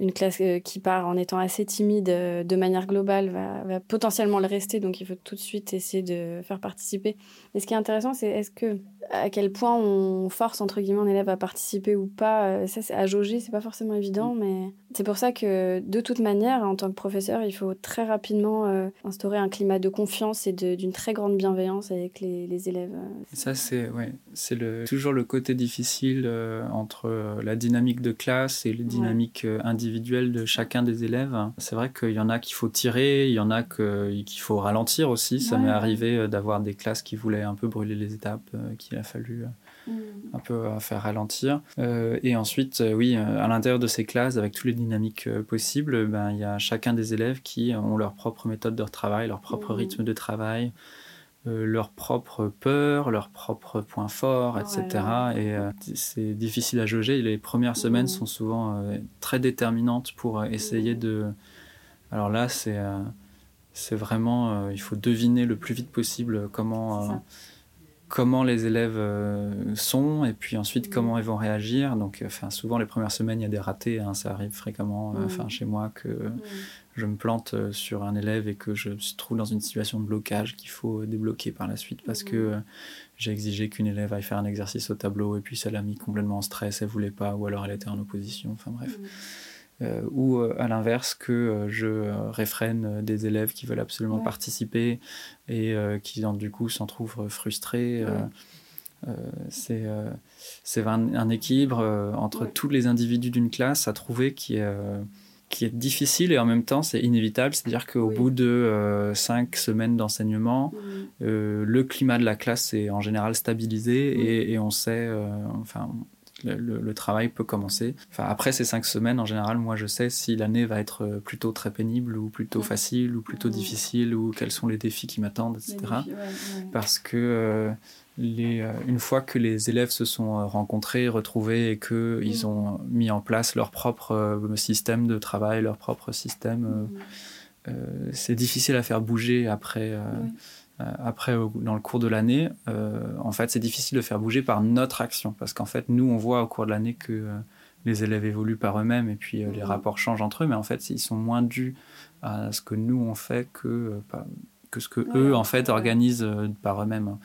une classe euh, qui part en étant assez timide euh, de manière globale va, potentiellement le rester, donc il faut tout de suite essayer de faire participer. Et ce qui est intéressant, c'est est-ce que à quel point on force entre guillemets un élève à participer ou pas, euh, ça c'est à jauger, c'est pas forcément évident, mais c'est pour ça que de toute manière, en tant que professeur, il faut très rapidement instaurer un climat de confiance et d'une très grande bienveillance avec les, élèves. Ça c'est ouais, c'est le toujours le côté difficile entre la dynamique de classe et les dynamiques individuelles de chacun des élèves. C'est vrai qu'il y en a qu'il faut tirer, il y en a qu'il faut ralentir aussi. Ça m'est arrivé euh, d'avoir des classes qui voulaient un peu brûler les étapes, euh, qu'il a fallu euh, mm. un peu faire ralentir. et ensuite, oui, à l'intérieur de ces classes, avec toutes les dynamiques possibles, ben, il y a chacun des élèves qui ont leur propre méthode de travail, leur propre mm. rythme de travail. Euh, leurs propres peurs, leurs propres points forts, etc. Et euh, c'est difficile à jauger. Les premières semaines sont souvent euh, très déterminantes pour essayer de. Alors là, c'est c'est vraiment. il faut deviner le plus vite possible comment comment les élèves sont et puis ensuite mmh. comment ils vont réagir. Donc, enfin, souvent les premières semaines, il y a des ratés. Hein, ça arrive fréquemment, mmh. enfin, chez moi, que mmh je me plante euh, sur un élève et que je me trouve dans une situation de blocage qu'il faut débloquer par la suite parce que mmh. euh, j'ai exigé qu'une élève aille faire un exercice au tableau et puis ça l'a mis complètement en stress, elle voulait pas ou alors elle était en opposition, enfin bref. Mmh. Euh, ou à l'inverse que je réfrène des élèves qui veulent absolument participer et qui du coup s'en trouvent frustrés. c'est c'est un, un, équilibre entre tous les individus d'une classe à trouver qui est qui est difficile et en même temps c'est inévitable. C'est-à-dire qu'au bout de euh, cinq semaines d'enseignement, euh, le climat de la classe est en général stabilisé et, on sait, euh, enfin, le, travail peut commencer. Enfin, après ces cinq semaines, en général, moi je sais si l'année va être plutôt très pénible ou plutôt facile ou plutôt difficile ou quels sont les défis qui m'attendent, etc. Parce que euh, une fois que les élèves se sont euh, rencontrés, retrouvés et qu'ils mm. ont mis en place leur propre euh, système de travail, leur propre système, mm. c'est difficile à faire bouger après. après, dans le cours de l'année, en fait, c'est difficile de faire bouger par notre action. Parce qu'en fait, nous, on voit au cours de l'année que les élèves évoluent par eux-mêmes et puis les mm. rapports changent entre eux. Mais en fait, ils sont moins dus à ce que nous, on fait que que ce que eux en fait organisent euh, par eux-mêmes.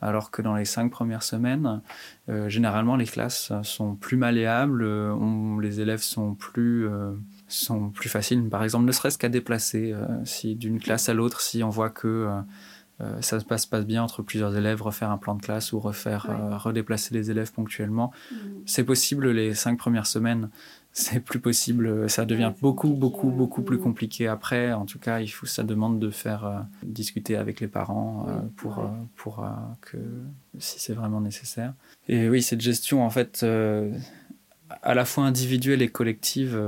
Alors que dans les cinq premières semaines, euh, généralement les classes sont plus malléables, euh, les élèves sont plus sont plus faciles. Par exemple, ne serait-ce qu'à déplacer, si d'une classe à l'autre, si on voit que ça se passe pas bien entre plusieurs élèves, refaire un plan de classe ou refaire redéplacer les élèves ponctuellement, c'est possible les cinq premières semaines c'est plus possible. Ça devient beaucoup, beaucoup, beaucoup plus compliqué après. En tout cas, il faut, ça demande de faire euh, discuter avec les parents euh, pour, euh, pour que si c'est vraiment nécessaire. Et oui, cette gestion, en fait, à la fois individuelle et collective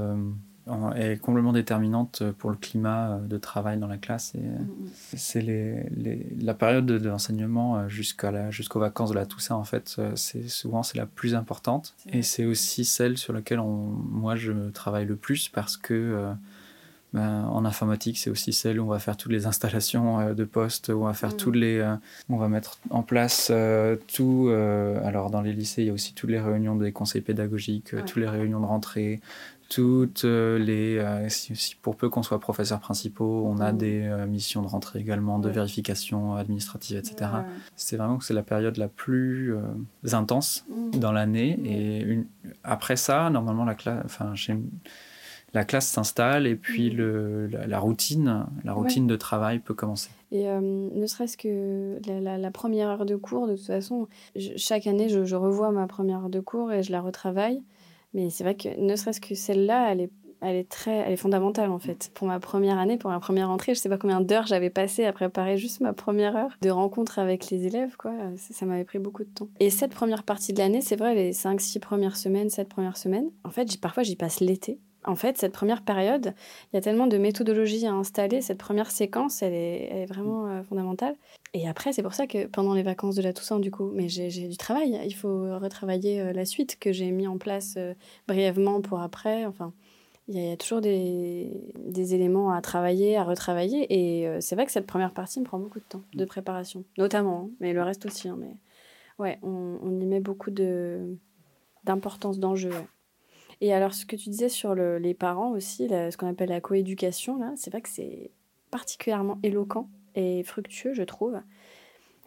est complètement déterminante pour le climat de travail dans la classe. Et mm, mm. c'est les, les, la période de, l'enseignement jusqu'à jusqu'aux vacances de la Toussaint, en fait, c'est souvent c'est la plus importante. Et c'est aussi celle sur laquelle on, moi je travaille le plus parce que en informatique, c'est aussi celle où on va faire toutes les installations euh, de postes, où on va faire mm. toutes les, euh, on va mettre en place euh, tout. alors dans les lycées, il y a aussi toutes les réunions des conseils pédagogiques, toutes les réunions de rentrée, toutes les, si, pour peu qu'on soit professeur principaux, on a mm. des missions de rentrée également, de vérification administrative, etc. C'est vraiment que c'est la période la plus intense mm. dans l'année. Et une, après ça, normalement la classe, enfin chez la classe s'installe et puis mm. le, la, routine, la routine de travail peut commencer. Et euh, ne serait-ce que la, première heure de cours, de toute façon, chaque année, je, revois ma première heure de cours et je la retravaille. Mais c'est vrai que ne serait-ce que celle-là, elle est, elle est très, elle est fondamentale en fait. Pour ma première année, pour ma première entrée, je sais pas combien d'heures j'avais passé à préparer juste ma première heure de rencontre avec les élèves, quoi. Ça, m'avait pris beaucoup de temps. Et cette première partie de l'année, c'est vrai, les 5-6 premières semaines, 7 premières semaines, en fait, parfois j'y passe l'été en fait, cette première période, il y a tellement de méthodologies à installer. Cette première séquence, elle est, vraiment euh, fondamentale. Et après, c'est pour ça que pendant les vacances de la Toussaint, du coup, mais j'ai du travail. Il faut retravailler euh, la suite que j'ai mis en place euh, brièvement pour après. Enfin, il y, a toujours des, éléments à travailler, à retravailler. Et c'est vrai que cette première partie me prend beaucoup de temps de préparation, notamment, hein, mais le reste aussi. Hein, mais ouais, on, y met beaucoup d'importance d'enjeu. Et alors, ce que tu disais sur les parents aussi, ce qu'on appelle la coéducation, c'est vrai que c'est particulièrement éloquent et fructueux, je trouve.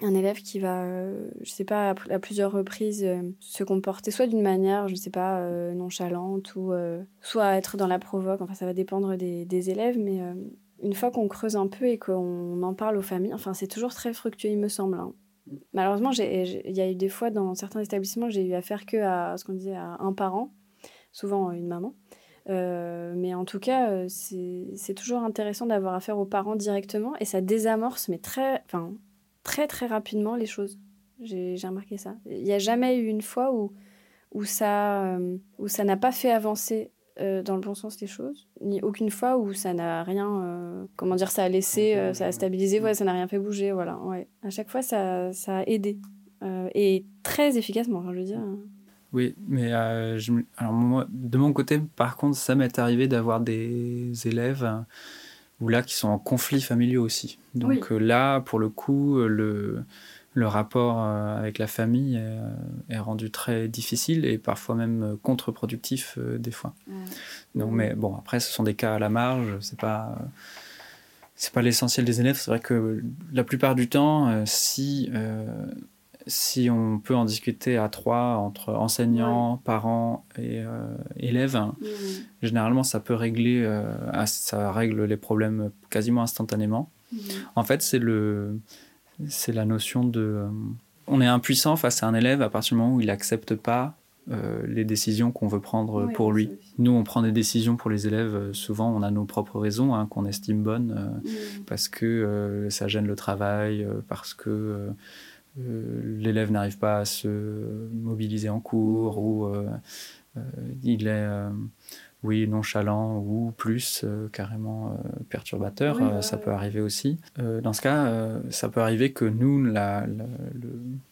Un élève qui va, euh, je sais pas, à plusieurs reprises euh, se comporter soit d'une manière, je sais pas, euh, nonchalante ou soit être dans la provoque, enfin ça va dépendre des, élèves, mais une fois qu'on creuse un peu et qu'on en parle aux familles, enfin c'est toujours très fructueux, il me semble. Hein. Malheureusement, il y a eu des fois dans certains établissements, j'ai eu affaire que à ce qu'on disait à un parent souvent une maman. Euh, mais en tout cas, euh, c'est toujours intéressant d'avoir affaire aux parents directement et ça désamorce, mais très, enfin, très très rapidement les choses. J'ai remarqué ça. Il n'y a jamais eu une fois où, où ça euh, où ça n'a pas fait avancer dans le bon sens les choses, ni aucune fois où ça n'a rien, comment dire, ça a laissé, ça a stabilisé, ouais, ça n'a rien fait bouger, voilà. Ouais. À chaque fois, ça, ça a aidé et très efficacement, je veux dire. Oui, mais euh, alors moi, de mon côté, par contre, ça m'est arrivé d'avoir des élèves euh, ou là qui sont en conflit familial aussi. Donc euh, là, pour le coup, le, le rapport avec la famille est, rendu très difficile et parfois même contre-productif des fois. Donc, mais bon, après, ce sont des cas à la marge. C'est pas c'est pas l'essentiel des élèves. C'est vrai que la plupart du temps, si si on peut en discuter à trois entre enseignants, parents et euh, élèves, mmh. généralement ça peut régler, euh, ça règle les problèmes quasiment instantanément. Mmh. En fait, c'est le, c'est la notion de, euh, on est impuissant face à un élève à partir du moment où il n'accepte pas les décisions qu'on veut prendre pour lui. Nous, on prend des décisions pour les élèves. souvent, on a nos propres raisons hein, qu'on estime bonnes mmh. parce que ça gêne le travail, parce que euh, l'élève n'arrive pas à se mobiliser en cours ou euh, euh, il est oui, nonchalant ou plus carrément perturbateur, ça peut arriver aussi. dans ce cas, ça peut arriver que nous, la, le,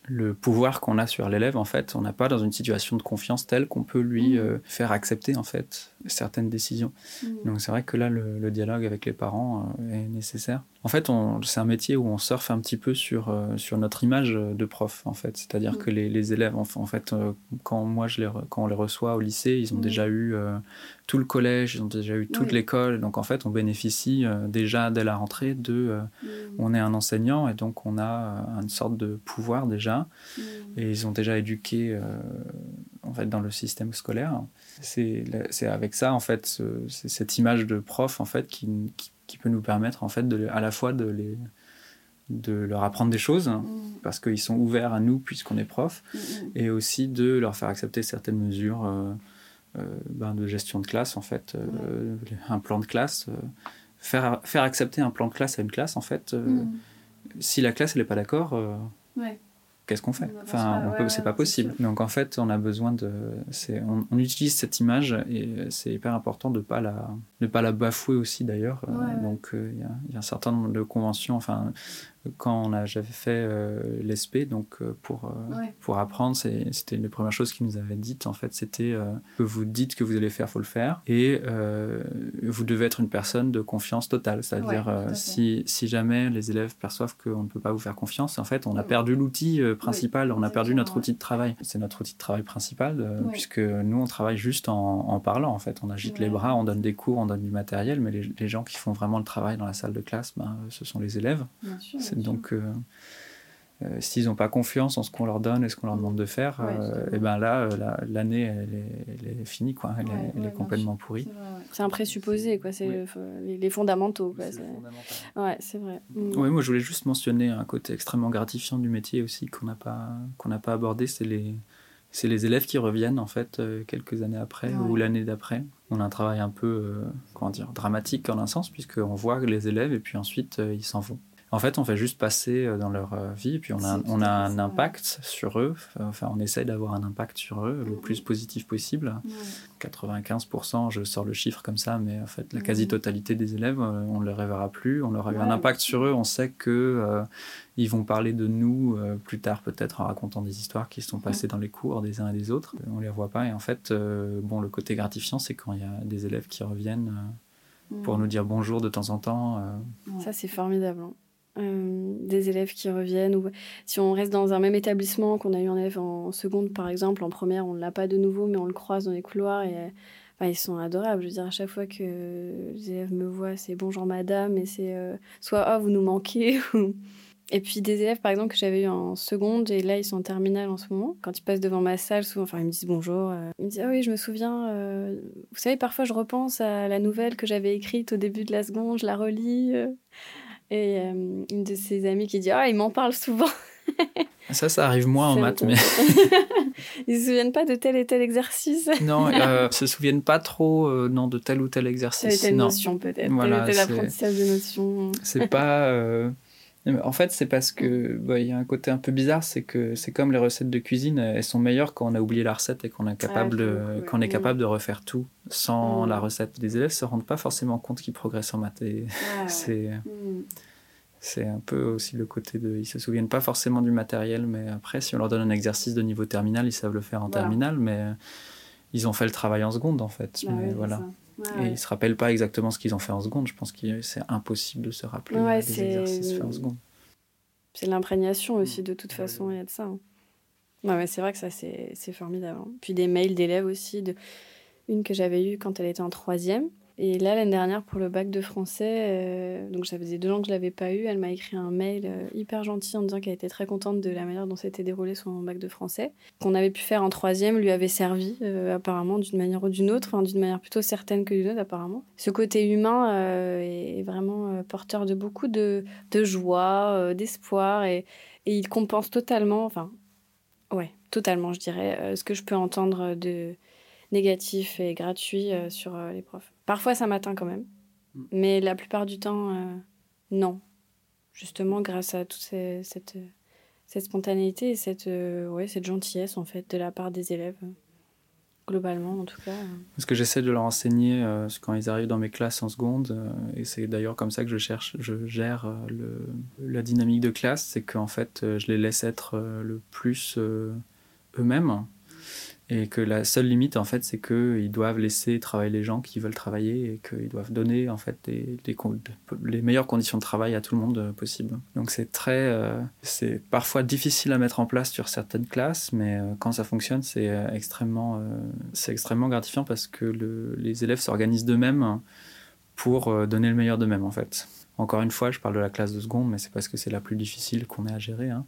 le, pouvoir qu'on a sur l'élève, en fait, on n'a pas dans une situation de confiance telle qu'on peut lui mmh. faire accepter en fait certaines décisions. Mmh. Donc c'est vrai que là, le, dialogue avec les parents est nécessaire. En fait, c'est un métier où on surfe un petit peu sur, euh, sur notre image de prof, en fait. C'est-à-dire mm. que les, les, élèves, en, fait, euh, quand, moi je les, quand on les reçoit au lycée, ils ont mm. déjà eu euh, tout le collège, ils ont déjà eu toute l'école. Donc, en fait, on bénéficie déjà dès la rentrée de... Mm. On est un enseignant et donc on a une sorte de pouvoir déjà. Et ils ont déjà éduqué, en fait, dans le système scolaire. C'est avec ça, en fait, c'est cette image de prof, en fait, qui, qui qui peut nous permettre en fait de, à la fois de les de leur apprendre des choses mm. parce qu'ils sont ouverts à nous puisqu'on est prof mm, mm. et aussi de leur faire accepter certaines mesures euh, ben, de gestion de classe, en fait, un plan de classe. faire, faire accepter un plan de classe à une classe, en fait, mm. si la classe n'est pas d'accord, qu'est-ce qu'on fait? Enfin, c'est pas possible. Donc en fait, on a besoin de, on, on, utilise cette image et c'est hyper important de pas la, de pas la bafouer aussi d'ailleurs. donc il y, y, a un certain nombre de conventions. Enfin, quand j'avais fait euh, l'ESP, donc euh, pour, euh, pour apprendre, c'était une des premières choses qu'ils nous avaient dites. En fait, c'était que vous dites que vous allez faire, faut le faire, et vous devez être une personne de confiance totale. C'est-à-dire, si, si, jamais les élèves perçoivent qu'on ne peut pas vous faire confiance, en fait, on a perdu l'outil principal, on a perdu notre outil de travail. C'est notre outil de travail principal, puisque nous, on travaille juste en, en, parlant. En fait, on agite les bras, on donne des cours, on donne du matériel, mais les, les, gens qui font vraiment le travail dans la salle de classe, ben, ce sont les élèves. Donc, euh, euh, s'ils n'ont pas confiance en ce qu'on leur donne et ce qu'on leur demande de faire, et euh, eh ben là, l'année, elle, est finie, quoi. Elle, est, complètement pourrie. C'est un présupposé, quoi. C'est les, fondamentaux, quoi. Ouais, c'est vrai. Mm. Oui, moi, je voulais juste mentionner un côté extrêmement gratifiant du métier aussi qu'on n'a pas, qu'on n'a pas abordé, c'est les c'est les élèves qui reviennent en fait quelques années après ou l'année d'après. On a un travail un peu comment dire dramatique en un sens puisqu'on voit les élèves et puis ensuite ils s'en vont. En fait, on fait juste passer euh, dans leur euh, vie, puis on a, on a un impact sur eux. Enfin, on essaie d'avoir un impact sur eux le plus positif possible. 95%, je sors le chiffre comme ça, mais en fait, la quasi-totalité des élèves, euh, on ne les reverra plus. On leur a eu un impact sur eux. On sait que ils vont parler de nous plus tard, peut-être en racontant des histoires qui se sont passées dans les cours des uns et des autres. On les revoit pas. Et en fait, bon, le côté gratifiant, c'est quand il y a des élèves qui reviennent pour nous dire bonjour de temps en temps. Ça, c'est formidable. Hein. Euh, des élèves qui reviennent. Ou si on reste dans un même établissement qu'on a eu un élève en seconde, par exemple, en première, on ne l'a pas de nouveau, mais on le croise dans les couloirs et ils sont adorables. Je veux dire, à chaque fois que les élèves me voient, c'est bonjour madame, et c'est euh, soit ah, vous nous manquez. Et puis des élèves, par exemple, que j'avais eu en seconde, et là, ils sont en terminale en ce moment. Quand ils passent devant ma salle, souvent, enfin, ils me disent bonjour. Euh, ils me disent, ah oui, je me souviens. vous savez, parfois, je repense à la nouvelle que j'avais écrite au début de la seconde, je la relis. Et euh, une de ses amies qui dit Ah, il m'en parle souvent. ça, ça arrive moins en maths, mais. ils se souviennent pas de tel et tel exercice. non, euh, se souviennent pas trop euh, non, de tel ou tel exercice. Telle, telle notion, peut-être. Voilà, tel, tel apprentissage de notions. C'est pas. En fait, c'est parce que bah, il y a un côté un peu bizarre, c'est que c'est comme les recettes de cuisine, elles sont meilleures quand on a oublié la recette et qu'on est capable, de, qu'on est capable de refaire tout sans mm. la recette. Les élèves se rendent pas forcément compte qu'ils progressent en maths. c'est mm. c'est un peu aussi le côté de, ils se souviennent pas forcément du matériel, mais après, si on leur donne un exercice de niveau terminal, ils savent le faire en terminal, mais ils ont fait le travail en seconde en fait. Bah mais voilà et ils ne se rappellent pas exactement ce qu'ils ont fait en seconde. Je pense que c'est impossible de se rappeler des exercices faits en seconde. C'est l'imprégnation aussi, de toute façon, il y a de ça. Hein. Ouais, c'est vrai que ça, c'est formidable. Hein. Puis des mails d'élèves aussi. De... Une que j'avais eue quand elle était en troisième. Et là, l'année dernière, pour le bac de français, euh, donc ça faisait deux ans que je l'avais pas eu, elle m'a écrit un mail euh, hyper gentil en disant qu'elle était très contente de la manière dont s'était déroulé son bac de français. Qu'on avait pu faire en troisième lui avait servi, euh, apparemment, d'une manière ou d'une autre, d'une manière plutôt certaine que d'une autre, apparemment. Ce côté humain est vraiment porteur de beaucoup de, de joie, d'espoir, et, et il compense totalement, enfin, ouais, totalement, je dirais, ce que je peux entendre de négatif et gratuit sur les profs. Parfois, ça m'atteint quand même. Mm. Mais la plupart du temps, euh, non. Justement, grâce à toute cette, cette spontanéité et cette, euh, ouais, cette gentillesse, en fait, de la part des élèves. Globalement, en tout cas. Ce que j'essaie de leur enseigner euh, quand ils arrivent dans mes classes en seconde, et c'est d'ailleurs comme ça que je cherche, je gère le, la dynamique de classe, c'est qu'en fait, je les laisse être le plus eux-mêmes et que la seule limite en fait c'est qu'ils doivent laisser travailler les gens qui veulent travailler et qu'ils doivent donner en fait les meilleures conditions de travail à tout le monde euh, possible. Donc c'est très euh, c'est parfois difficile à mettre en place sur certaines classes mais euh, quand ça fonctionne c'est extrêmement c'est extrêmement gratifiant parce que le, les élèves s'organisent d'eux-mêmes pour donner le meilleur d'eux-mêmes en fait. Encore une fois je parle de la classe de seconde mais c'est parce que c'est la plus difficile qu'on ait à gérer hein.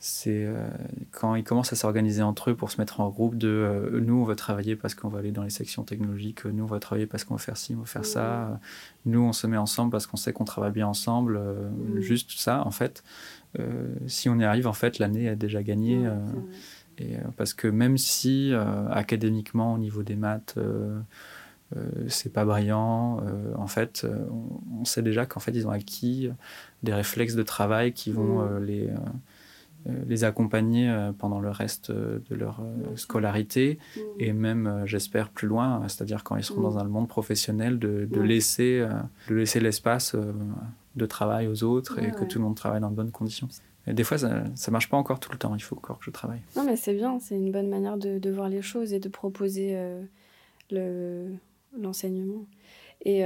C'est euh, quand ils commencent à s'organiser entre eux pour se mettre en groupe de euh, nous on va travailler parce qu'on va aller dans les sections technologiques, nous on va travailler parce qu'on va faire ci, on va faire ça, nous on se met ensemble parce qu'on sait qu'on travaille bien ensemble, euh, juste ça en fait. si on y arrive en fait l'année est déjà gagnée Et, parce que même si académiquement, au niveau des maths, c'est pas brillant, en fait, on, sait déjà qu'en fait, ils ont acquis des réflexes de travail qui vont mmh. les euh, les accompagner euh, pendant le reste euh, de leur scolarité mmh. et même, j'espère, plus loin, c'est-à-dire quand ils seront dans mmh. un monde professionnel, de, laisser de laisser l'espace de travail aux autres et que tout le monde travaille dans de bonnes conditions. Et des fois, ça ne marche pas encore tout le temps, il faut encore que je travaille. Non, mais c'est bien, c'est une bonne manière de, voir les choses et de proposer l'enseignement. Et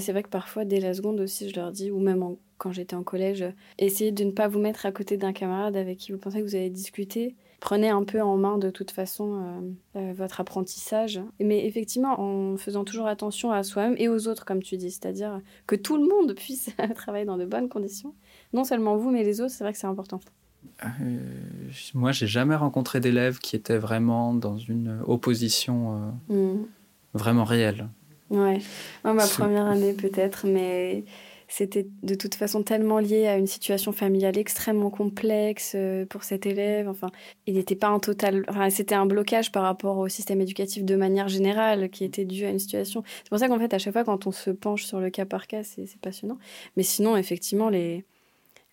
c'est vrai que parfois, dès la seconde aussi, je leur dis, ou même en quand j'étais en collège. Essayez de ne pas vous mettre à côté d'un camarade avec qui vous pensez que vous allez discuter. Prenez un peu en main de toute façon euh, euh, votre apprentissage. Mais effectivement, en faisant toujours attention à soi-même et aux autres, comme tu dis, c'est-à-dire que tout le monde puisse travailler dans de bonnes conditions. Non seulement vous, mais les autres, c'est vrai que c'est important. Euh, moi, j'ai jamais rencontré d'élèves qui étaient vraiment dans une opposition mmh. vraiment réelle. Ouais, ma première année peut-être, mais c'était de toute façon tellement lié à une situation familiale extrêmement complexe euh, pour cet élève. Enfin, il n'était pas un total. Enfin, c'était un blocage par rapport au système éducatif de manière générale qui était dû à une situation. C'est pour ça qu'en fait, à chaque fois, quand on se penche sur le cas par cas, c'est passionnant. Mais sinon, effectivement, les,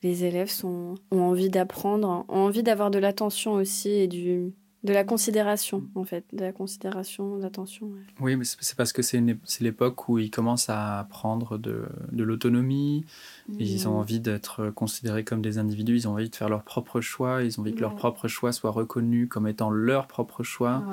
les élèves sont, ont envie d'apprendre, ont envie d'avoir de l'attention aussi et du, de la considération, en fait, de la considération, d'attention. Oui, mais c'est parce que c'est l'époque où ils commencent à prendre de, de l'autonomie, ils ont mmh. envie d'être considérés comme des individus, ils ont envie de faire leur propre choix, ils ont envie que leur propre choix soit reconnu comme étant leur propre choix.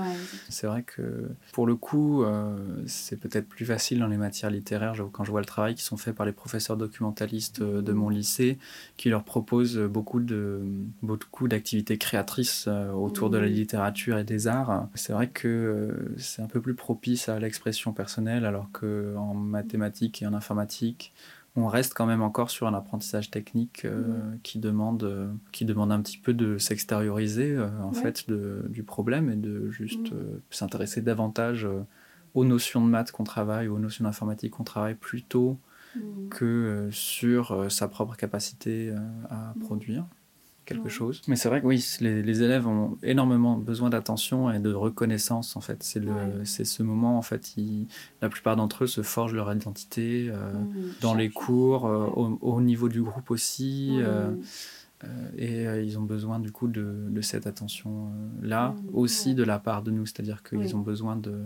C'est vrai que pour le coup, euh, c'est peut-être plus facile dans les matières littéraires, quand je vois le travail qui sont faits par les professeurs documentalistes euh, de mon mmh. lycée, qui leur proposent beaucoup de beaucoup d'activités créatrices euh, autour de la mmh. Littérature et des arts. C'est vrai que c'est un peu plus propice à l'expression personnelle, alors qu'en mathématiques et en informatique, on reste quand même encore sur un apprentissage technique euh, mm. qui, demande, euh, qui demande un petit peu de s'extérioriser euh, en fait du problème et de juste mm. s'intéresser davantage aux notions de maths qu'on travaille, aux notions d'informatique qu'on travaille plutôt mm. que sur sa propre capacité à produire quelque chose. Mais c'est vrai que oui, les, élèves ont énormément besoin d'attention et de reconnaissance en fait. C'est le, c'est ce moment en fait, la plupart d'entre eux se forgent leur identité euh, mmh. dans les cours, euh, au, niveau du groupe aussi. Euh, et ils ont besoin du coup de, de cette attention là mmh. aussi de la part de nous, c'est-à-dire qu'ils ont besoin de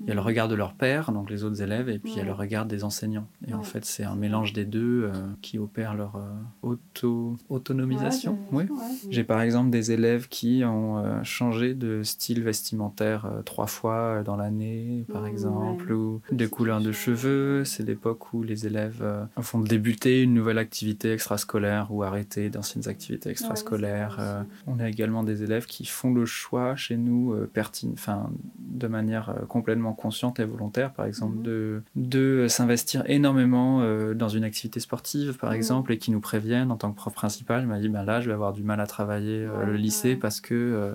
il y a le regard de leur père, donc les autres élèves, et puis il y a le regard des enseignants. Et en fait, c'est un mélange des deux euh, qui opère leur euh, auto autonomisation. oui. J'ai par exemple des élèves qui ont euh, changé de style vestimentaire trois fois dans l'année, par exemple, ou des couleurs de cheveux. C'est l'époque où les élèves font débuter une nouvelle activité extrascolaire ou arrêter d'anciennes activités extrascolaires. on a également des élèves qui font le choix chez nous pertinent, enfin, de manière complètement consciente et volontaire, par exemple, mhm. de, de s'investir énormément euh, dans une activité sportive, par mhm. exemple, et qui nous préviennent en tant que prof principal. Il m'a dit, ben là, je vais avoir du mal à travailler euh, le lycée parce que euh,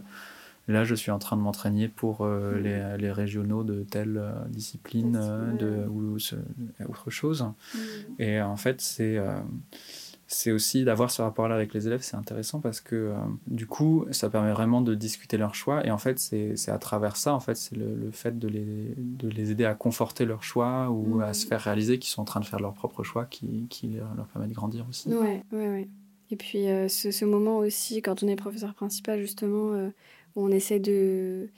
là, je suis en train de m'entraîner pour mhm. les, les, régionaux de telle discipline de, ou, autre chose. Et en fait, c'est c'est aussi d'avoir ce rapport-là avec les élèves, c'est intéressant parce que euh, du coup, ça permet vraiment de discuter leurs choix. Et en fait, c'est à travers ça, en fait, c'est le, fait de les, de les aider à conforter leurs choix ou à se faire réaliser qu'ils sont en train de faire leur propre choix qui, qui leur permet de grandir aussi. Ouais, ouais, ouais. Et puis euh, ce, ce, moment aussi, quand on est professeur principal, justement, euh, où on essaie de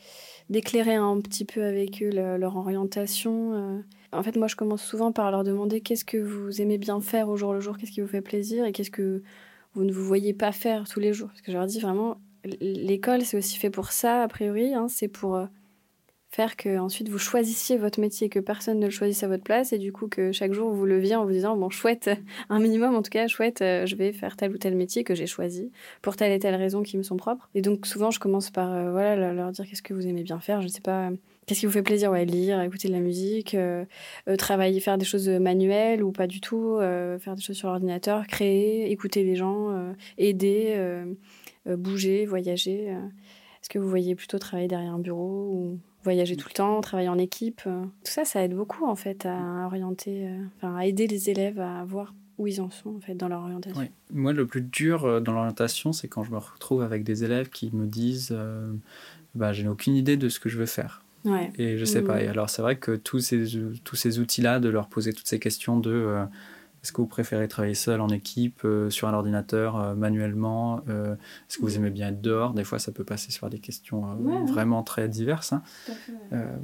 d'éclairer un petit peu avec eux leur orientation en fait, moi, je commence souvent par leur demander qu'est-ce que vous aimez bien faire au jour le jour, qu'est-ce qui vous fait plaisir et qu'est-ce que vous ne vous voyez pas faire tous les jours. Parce que je leur dis vraiment, l'école, c'est aussi fait pour ça, a priori. Hein, c'est pour euh, faire que ensuite vous choisissiez votre métier, que personne ne le choisisse à votre place, et du coup que chaque jour vous leviez en vous disant bon chouette, un minimum en tout cas chouette, euh, je vais faire tel ou tel métier que j'ai choisi pour telle et telle raison qui me sont propres. Et donc souvent je commence par euh, voilà leur dire qu'est-ce que vous aimez bien faire, je ne sais pas Qu'est-ce qui vous fait plaisir Lire, écouter de la musique, euh, euh, travailler, faire des choses manuelles ou pas du tout, euh, faire des choses sur l'ordinateur, créer, écouter les gens, aider, bouger, voyager. Est-ce que vous voyez plutôt travailler derrière un bureau ou voyager tout le temps, travailler en équipe Tout ça, ça aide beaucoup en fait à orienter, à aider les élèves à voir où ils en sont en fait dans leur orientation. Moi, le plus dur dans l'orientation, c'est quand je me retrouve avec des élèves qui me disent bah, Je n'ai aucune idée de ce que je veux faire. Et je sais pas. Et alors, c'est vrai que tous ces, tous ces outils-là, de leur poser toutes ces questions de est-ce que vous préférez travailler seul, en équipe, euh, sur un ordinateur, euh, manuellement euh, Est-ce que vous aimez bien être dehors? Des fois, ça peut passer sur des questions vraiment très diverses. Hein.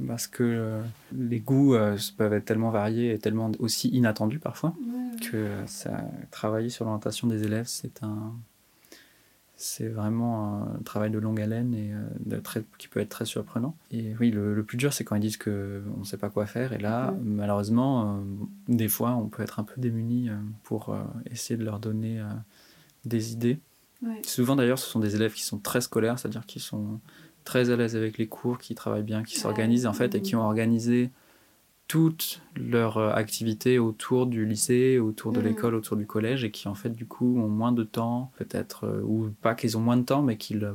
parce que les goûts peuvent être tellement variés et tellement aussi inattendus parfois que ça, travailler sur l'orientation des élèves, c'est un, c'est vraiment un travail de longue haleine et euh, de très, qui peut être très surprenant. Et oui, le, plus dur, c'est quand ils disent qu'on ne sait pas quoi faire. Et là, malheureusement, euh, des fois, on peut être un peu démuni euh, pour essayer de leur donner des idées. Souvent, d'ailleurs, ce sont des élèves qui sont très scolaires, c'est-à-dire qui sont très à l'aise avec les cours, qui travaillent bien, qui s'organisent en fait et qui ont organisé toute leur euh, activité autour du lycée, autour de mmh. l'école, autour du collège, et qui en fait du coup ont moins de temps, peut-être, euh, ou pas qu'ils ont moins de temps, mais qu'ils euh,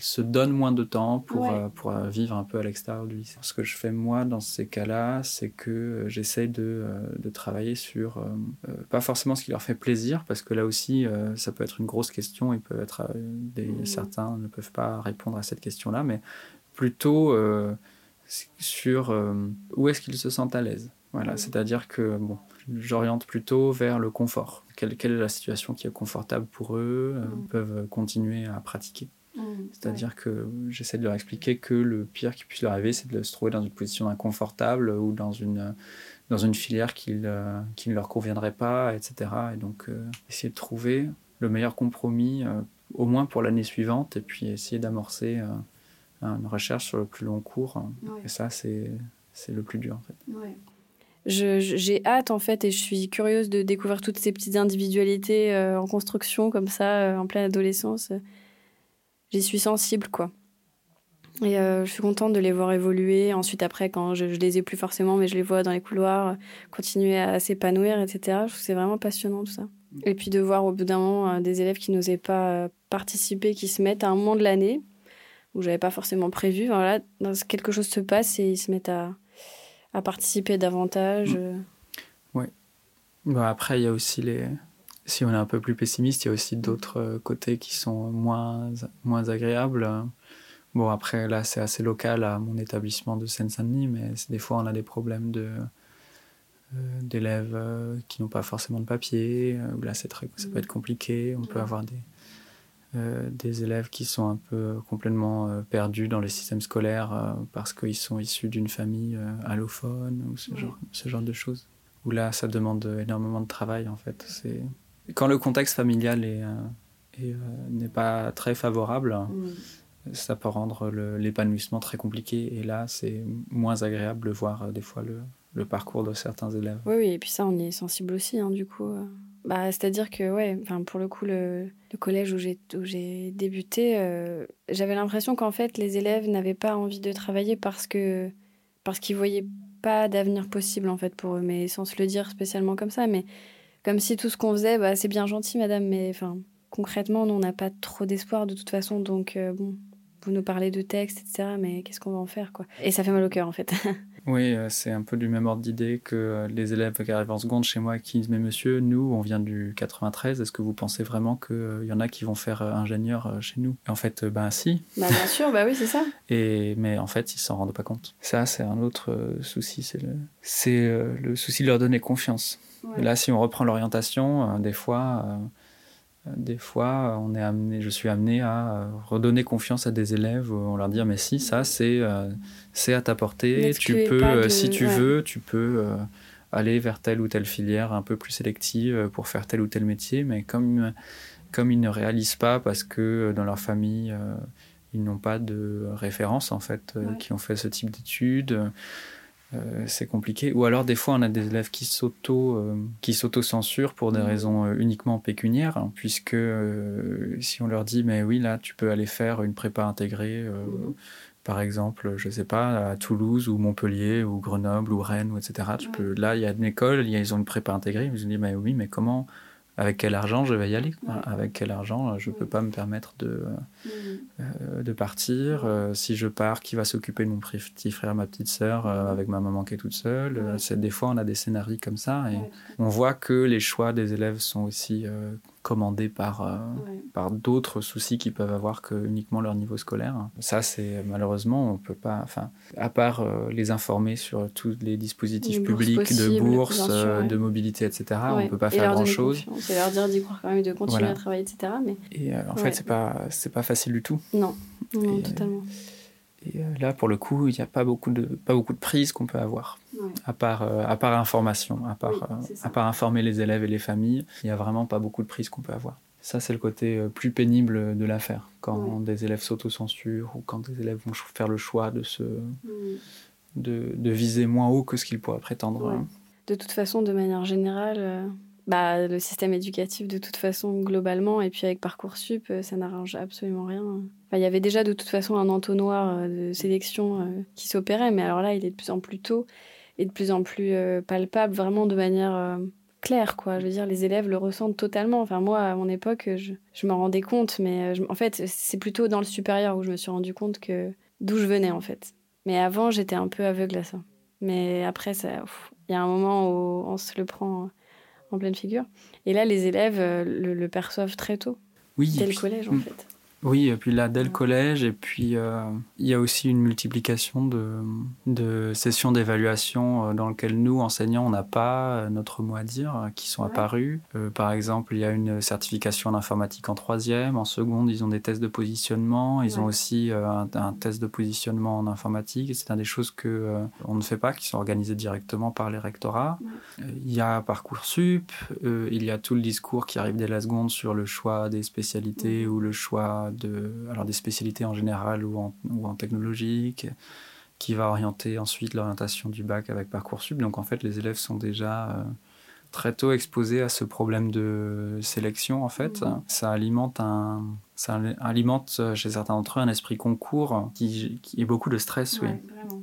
se donnent moins de temps pour, pour vivre un peu à l'extérieur du lycée. Ce que je fais moi dans ces cas-là, c'est que j'essaye de, de, travailler sur, pas forcément ce qui leur fait plaisir, parce que là aussi, ça peut être une grosse question, il peut être, des, mmh. certains ne peuvent pas répondre à cette question-là, mais plutôt sur euh, où est-ce qu'ils se sentent à l'aise. Voilà, c'est-à-dire que bon, j'oriente plutôt vers le confort. Quelle, quelle, est la situation qui est confortable pour eux, euh, mm. peuvent continuer à pratiquer. Mm, c'est-à-dire que j'essaie de leur expliquer que le pire qui puisse leur arriver, c'est de se trouver dans une position inconfortable ou dans une, dans une filière qui, euh, qui ne leur conviendrait pas, etc. Et donc, essayer de trouver le meilleur compromis, au moins pour l'année suivante, et puis essayer d'amorcer une recherche sur le plus long cours. Et ça, c'est le plus dur, en fait. J'ai hâte, en fait, et je suis curieuse de découvrir toutes ces petites individualités euh, en construction, comme ça, euh, en pleine adolescence. J'y suis sensible, quoi. Et euh, je suis contente de les voir évoluer. Ensuite, après, quand je, je, les ai plus forcément, mais je les vois dans les couloirs, continuer à s'épanouir, etc. Je trouve que c'est vraiment passionnant tout ça. Et puis de voir au bout d'un moment des élèves qui n'osaient pas participer, qui se mettent à un moment de l'année, où j'avais pas forcément prévu. Voilà, quelque chose se passe et ils se mettent à, à participer davantage. Mm. Oui. Bon, après, il y a aussi les. Si on est un peu plus pessimiste, il y a aussi d'autres euh, côtés qui sont moins, moins agréables. Bon, après, là, c'est assez local à mon établissement de Seine-Saint-Denis, mais des fois, on a des problèmes de euh, d'élèves euh, qui n'ont pas forcément de papier. là, c'est très, ça peut être compliqué. On peut avoir des, euh, des élèves qui sont un peu complètement euh, perdus dans les systèmes scolaires euh, parce qu'ils sont issus d'une famille allophone ou ce, genre, ce genre de choses. Où là, ça demande énormément de travail en fait. C'est quand le contexte familial est, n'est pas très favorable, ça peut rendre l'épanouissement très compliqué. Et là, c'est moins agréable de voir des fois le, le, parcours de certains élèves. Oui, oui, et puis ça, on y est sensible aussi, hein, du coup. Bah, C'est-à-dire que, ouais, pour le coup, le, collège où j'ai débuté, euh, j'avais l'impression qu'en fait, les élèves n'avaient pas envie de travailler parce que parce qu'ils voyaient pas d'avenir possible, en fait, pour eux. Mais sans se le dire spécialement comme ça, mais comme si tout ce qu'on faisait, bah, c'est bien gentil, madame, mais enfin, concrètement, nous, on n'a pas trop d'espoir de toute façon, donc euh, bon, vous nous parlez de texte, etc., mais qu'est-ce qu'on va en faire, quoi? Et ça fait mal au cœur, en fait. Oui, euh, c'est un peu du même ordre d'idée que euh, les élèves qui arrivent en seconde chez moi qui disent Mais monsieur, nous, on vient du 93, est-ce que vous pensez vraiment qu'il euh, y en a qui vont faire ingénieur chez nous? Et en fait, ben si. Bah, bien sûr, bah oui, c'est ça. Et, mais en fait, ils s'en rendent pas compte. Ça, c'est un autre souci, c'est le, c'est, le souci de leur donner confiance. là, si on reprend l'orientation, des fois des fois, on est amené, je suis amené à euh, redonner confiance à des élèves, on leur dire mais si ça c'est euh, c'est à ta portée, tu peux euh, si tu veux, tu peux aller vers telle ou telle filière un peu plus sélective pour faire tel ou tel métier, mais comme comme ils ne réalisent pas parce que dans leur famille ils n'ont pas de référence en fait qui ont fait ce type d'études euh, c'est compliqué. Ou alors des fois on a des élèves qui s'auto euh, qui s'auto-censurent pour des mmh. raisons euh, uniquement pécuniaires, hein, puisque si on leur dit mais oui là tu peux aller faire une prépa intégrée, mmh. par exemple je sais pas à Toulouse ou Montpellier ou Grenoble ou Rennes ou etc. Tu peux là il y a une école, ils ont une prépa intégrée, ils me disent mais oui mais comment avec quel argent je vais y aller Avec quel argent je ne peux pas me permettre de, mm. de partir Si je pars, qui va s'occuper de mon petit frère, ma petite sœur, avec ma maman qui est toute seule C'est Des fois, on a des scénarios comme ça et on voit que les choix des élèves sont aussi commandés par, euh, par d'autres soucis qu'ils peuvent avoir que uniquement leur niveau scolaire. Ça, c'est malheureusement, on peut pas, enfin, à part euh, les informer sur tous les dispositifs publics de bourse, euh, de mobilité, etc., on ne peut pas faire grand-chose. C'est leur dire d'y croire quand même, de continuer à travailler, etc. Mais... Et en fait, c'est pas, pas facile du tout. Non, non, totalement. Et là, pour le coup, il n'y a pas beaucoup de, pas beaucoup de prises qu'on peut avoir, à, part, euh, à part information, à part, euh, à part informer les élèves et les familles, il n'y a vraiment pas beaucoup de prises qu'on peut avoir. Ça, c'est le côté euh, plus pénible de l'affaire, quand des élèves s'autocensurent ou quand des élèves vont faire le choix de, se, de, de, viser moins haut que ce qu'ils pourraient prétendre. Hein. De toute façon, de manière générale, bah, le système éducatif de toute façon globalement et puis avec Parcoursup ça n'arrange absolument rien. il y avait déjà de toute façon un entonnoir euh, de sélection euh, qui s'opérait mais alors là il est de plus en plus tôt et de plus en plus euh, palpable vraiment de manière claire quoi. Je veux dire les élèves le ressentent totalement. Enfin moi à mon époque je, je m'en rendais compte mais en fait c'est plutôt dans le supérieur où je me suis rendu compte que d'où je venais en fait. Mais avant j'étais un peu aveugle à ça. Mais après ça il y a un moment où on se le prend en pleine figure. Et là, les élèves euh, le, perçoivent très tôt. Oui. Dès le collège, en mm. fait. Oui, et puis là, dès le collège, et puis euh, il y a aussi une multiplication de, de sessions d'évaluation euh, dans lesquelles nous, enseignants, on n'a pas euh, notre mot à dire, qui sont apparues. par exemple, il y a une certification en informatique en troisième, en seconde, ils ont des tests de positionnement, ils ont aussi un, test de positionnement en informatique, c'est un des choses que on ne fait pas, qui sont organisées directement par les rectorats. Il y a Parcoursup, il y a tout le discours qui arrive dès la seconde sur le choix des spécialités ou le choix de, alors des spécialités en général ou en, ou en technologique, qui va orienter ensuite l'orientation du bac avec Parcoursup. Donc en fait, les élèves sont déjà euh, très tôt exposés à ce problème de sélection. En fait, mmh. ça alimente un, ça alimente chez certains d'entre eux un esprit concours qui, qui est beaucoup de stress, oui.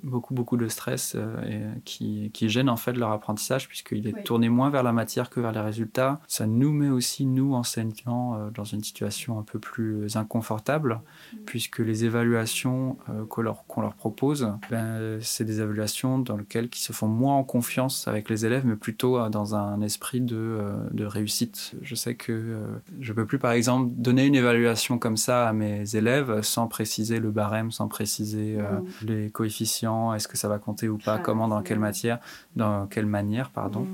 Beaucoup, beaucoup de stress euh, et qui, qui, gêne en fait leur apprentissage puisqu'il est tourné moins vers la matière que vers les résultats. Ça nous met aussi, nous, enseignants, euh, dans une situation un peu plus inconfortable mm. puisque les évaluations qu'on leur, qu'on leur propose, ben, c'est des évaluations dans lesquelles ils se font moins en confiance avec les élèves mais plutôt dans un esprit de, de réussite. Je sais que je peux plus, par exemple, donner une évaluation comme ça à mes élèves sans préciser le barème, sans préciser euh, mm. les coefficients, est-ce que ça va compter ou pas, comment, dans quelle matière, dans quelle manière, pardon.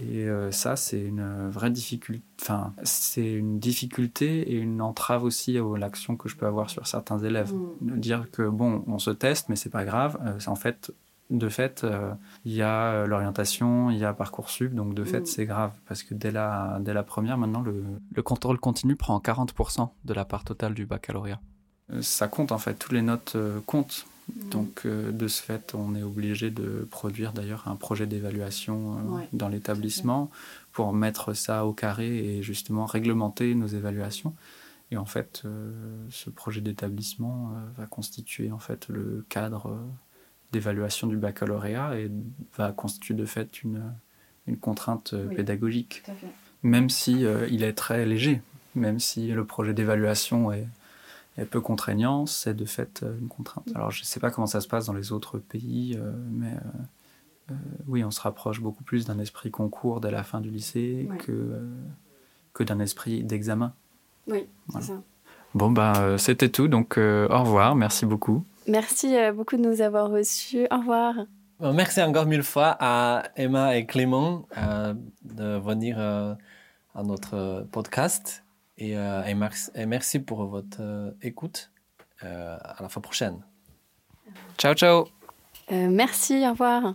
Et euh, ça, c'est une vraie difficulté. Enfin, c'est une difficulté et une entrave aussi à l'action que je peux avoir sur certains élèves. Mm. Dire que bon, on se teste, mais c'est pas grave. Euh, c'est en fait de fait, euh, il y a euh, l'orientation, il y a Parcoursup, donc de fait, mm. c'est grave, parce que dès la, dès la première, maintenant, le, le contrôle continu prend 40% de la part totale du baccalauréat. Ça compte, en fait, toutes les notes comptent. Donc, de ce fait, on est obligé de produire d'ailleurs un projet d'évaluation dans l'établissement pour mettre ça au carré et justement réglementer nos évaluations. Et en fait, ce projet d'établissement va constituer en fait le cadre d'évaluation du baccalauréat et va constituer de fait une, une contrainte euh, pédagogique. Même si euh, il est très léger, même si le projet d'évaluation est, est, peu contraignant, c'est de fait euh, une contrainte. Alors je ne sais pas comment ça se passe dans les autres pays, mais oui, on se rapproche beaucoup plus d'un esprit concours dès la fin du lycée que, que d'un esprit d'examen. Oui, c'est ça. Bon, ben, c'était tout, donc au revoir, merci beaucoup. Merci euh, beaucoup de nous avoir reçus. Au revoir. Merci encore mille fois à Emma et Clément euh, de venir euh, à notre podcast et, et, merci pour votre écoute. à la fois prochaine. Ciao, ciao. merci, au revoir.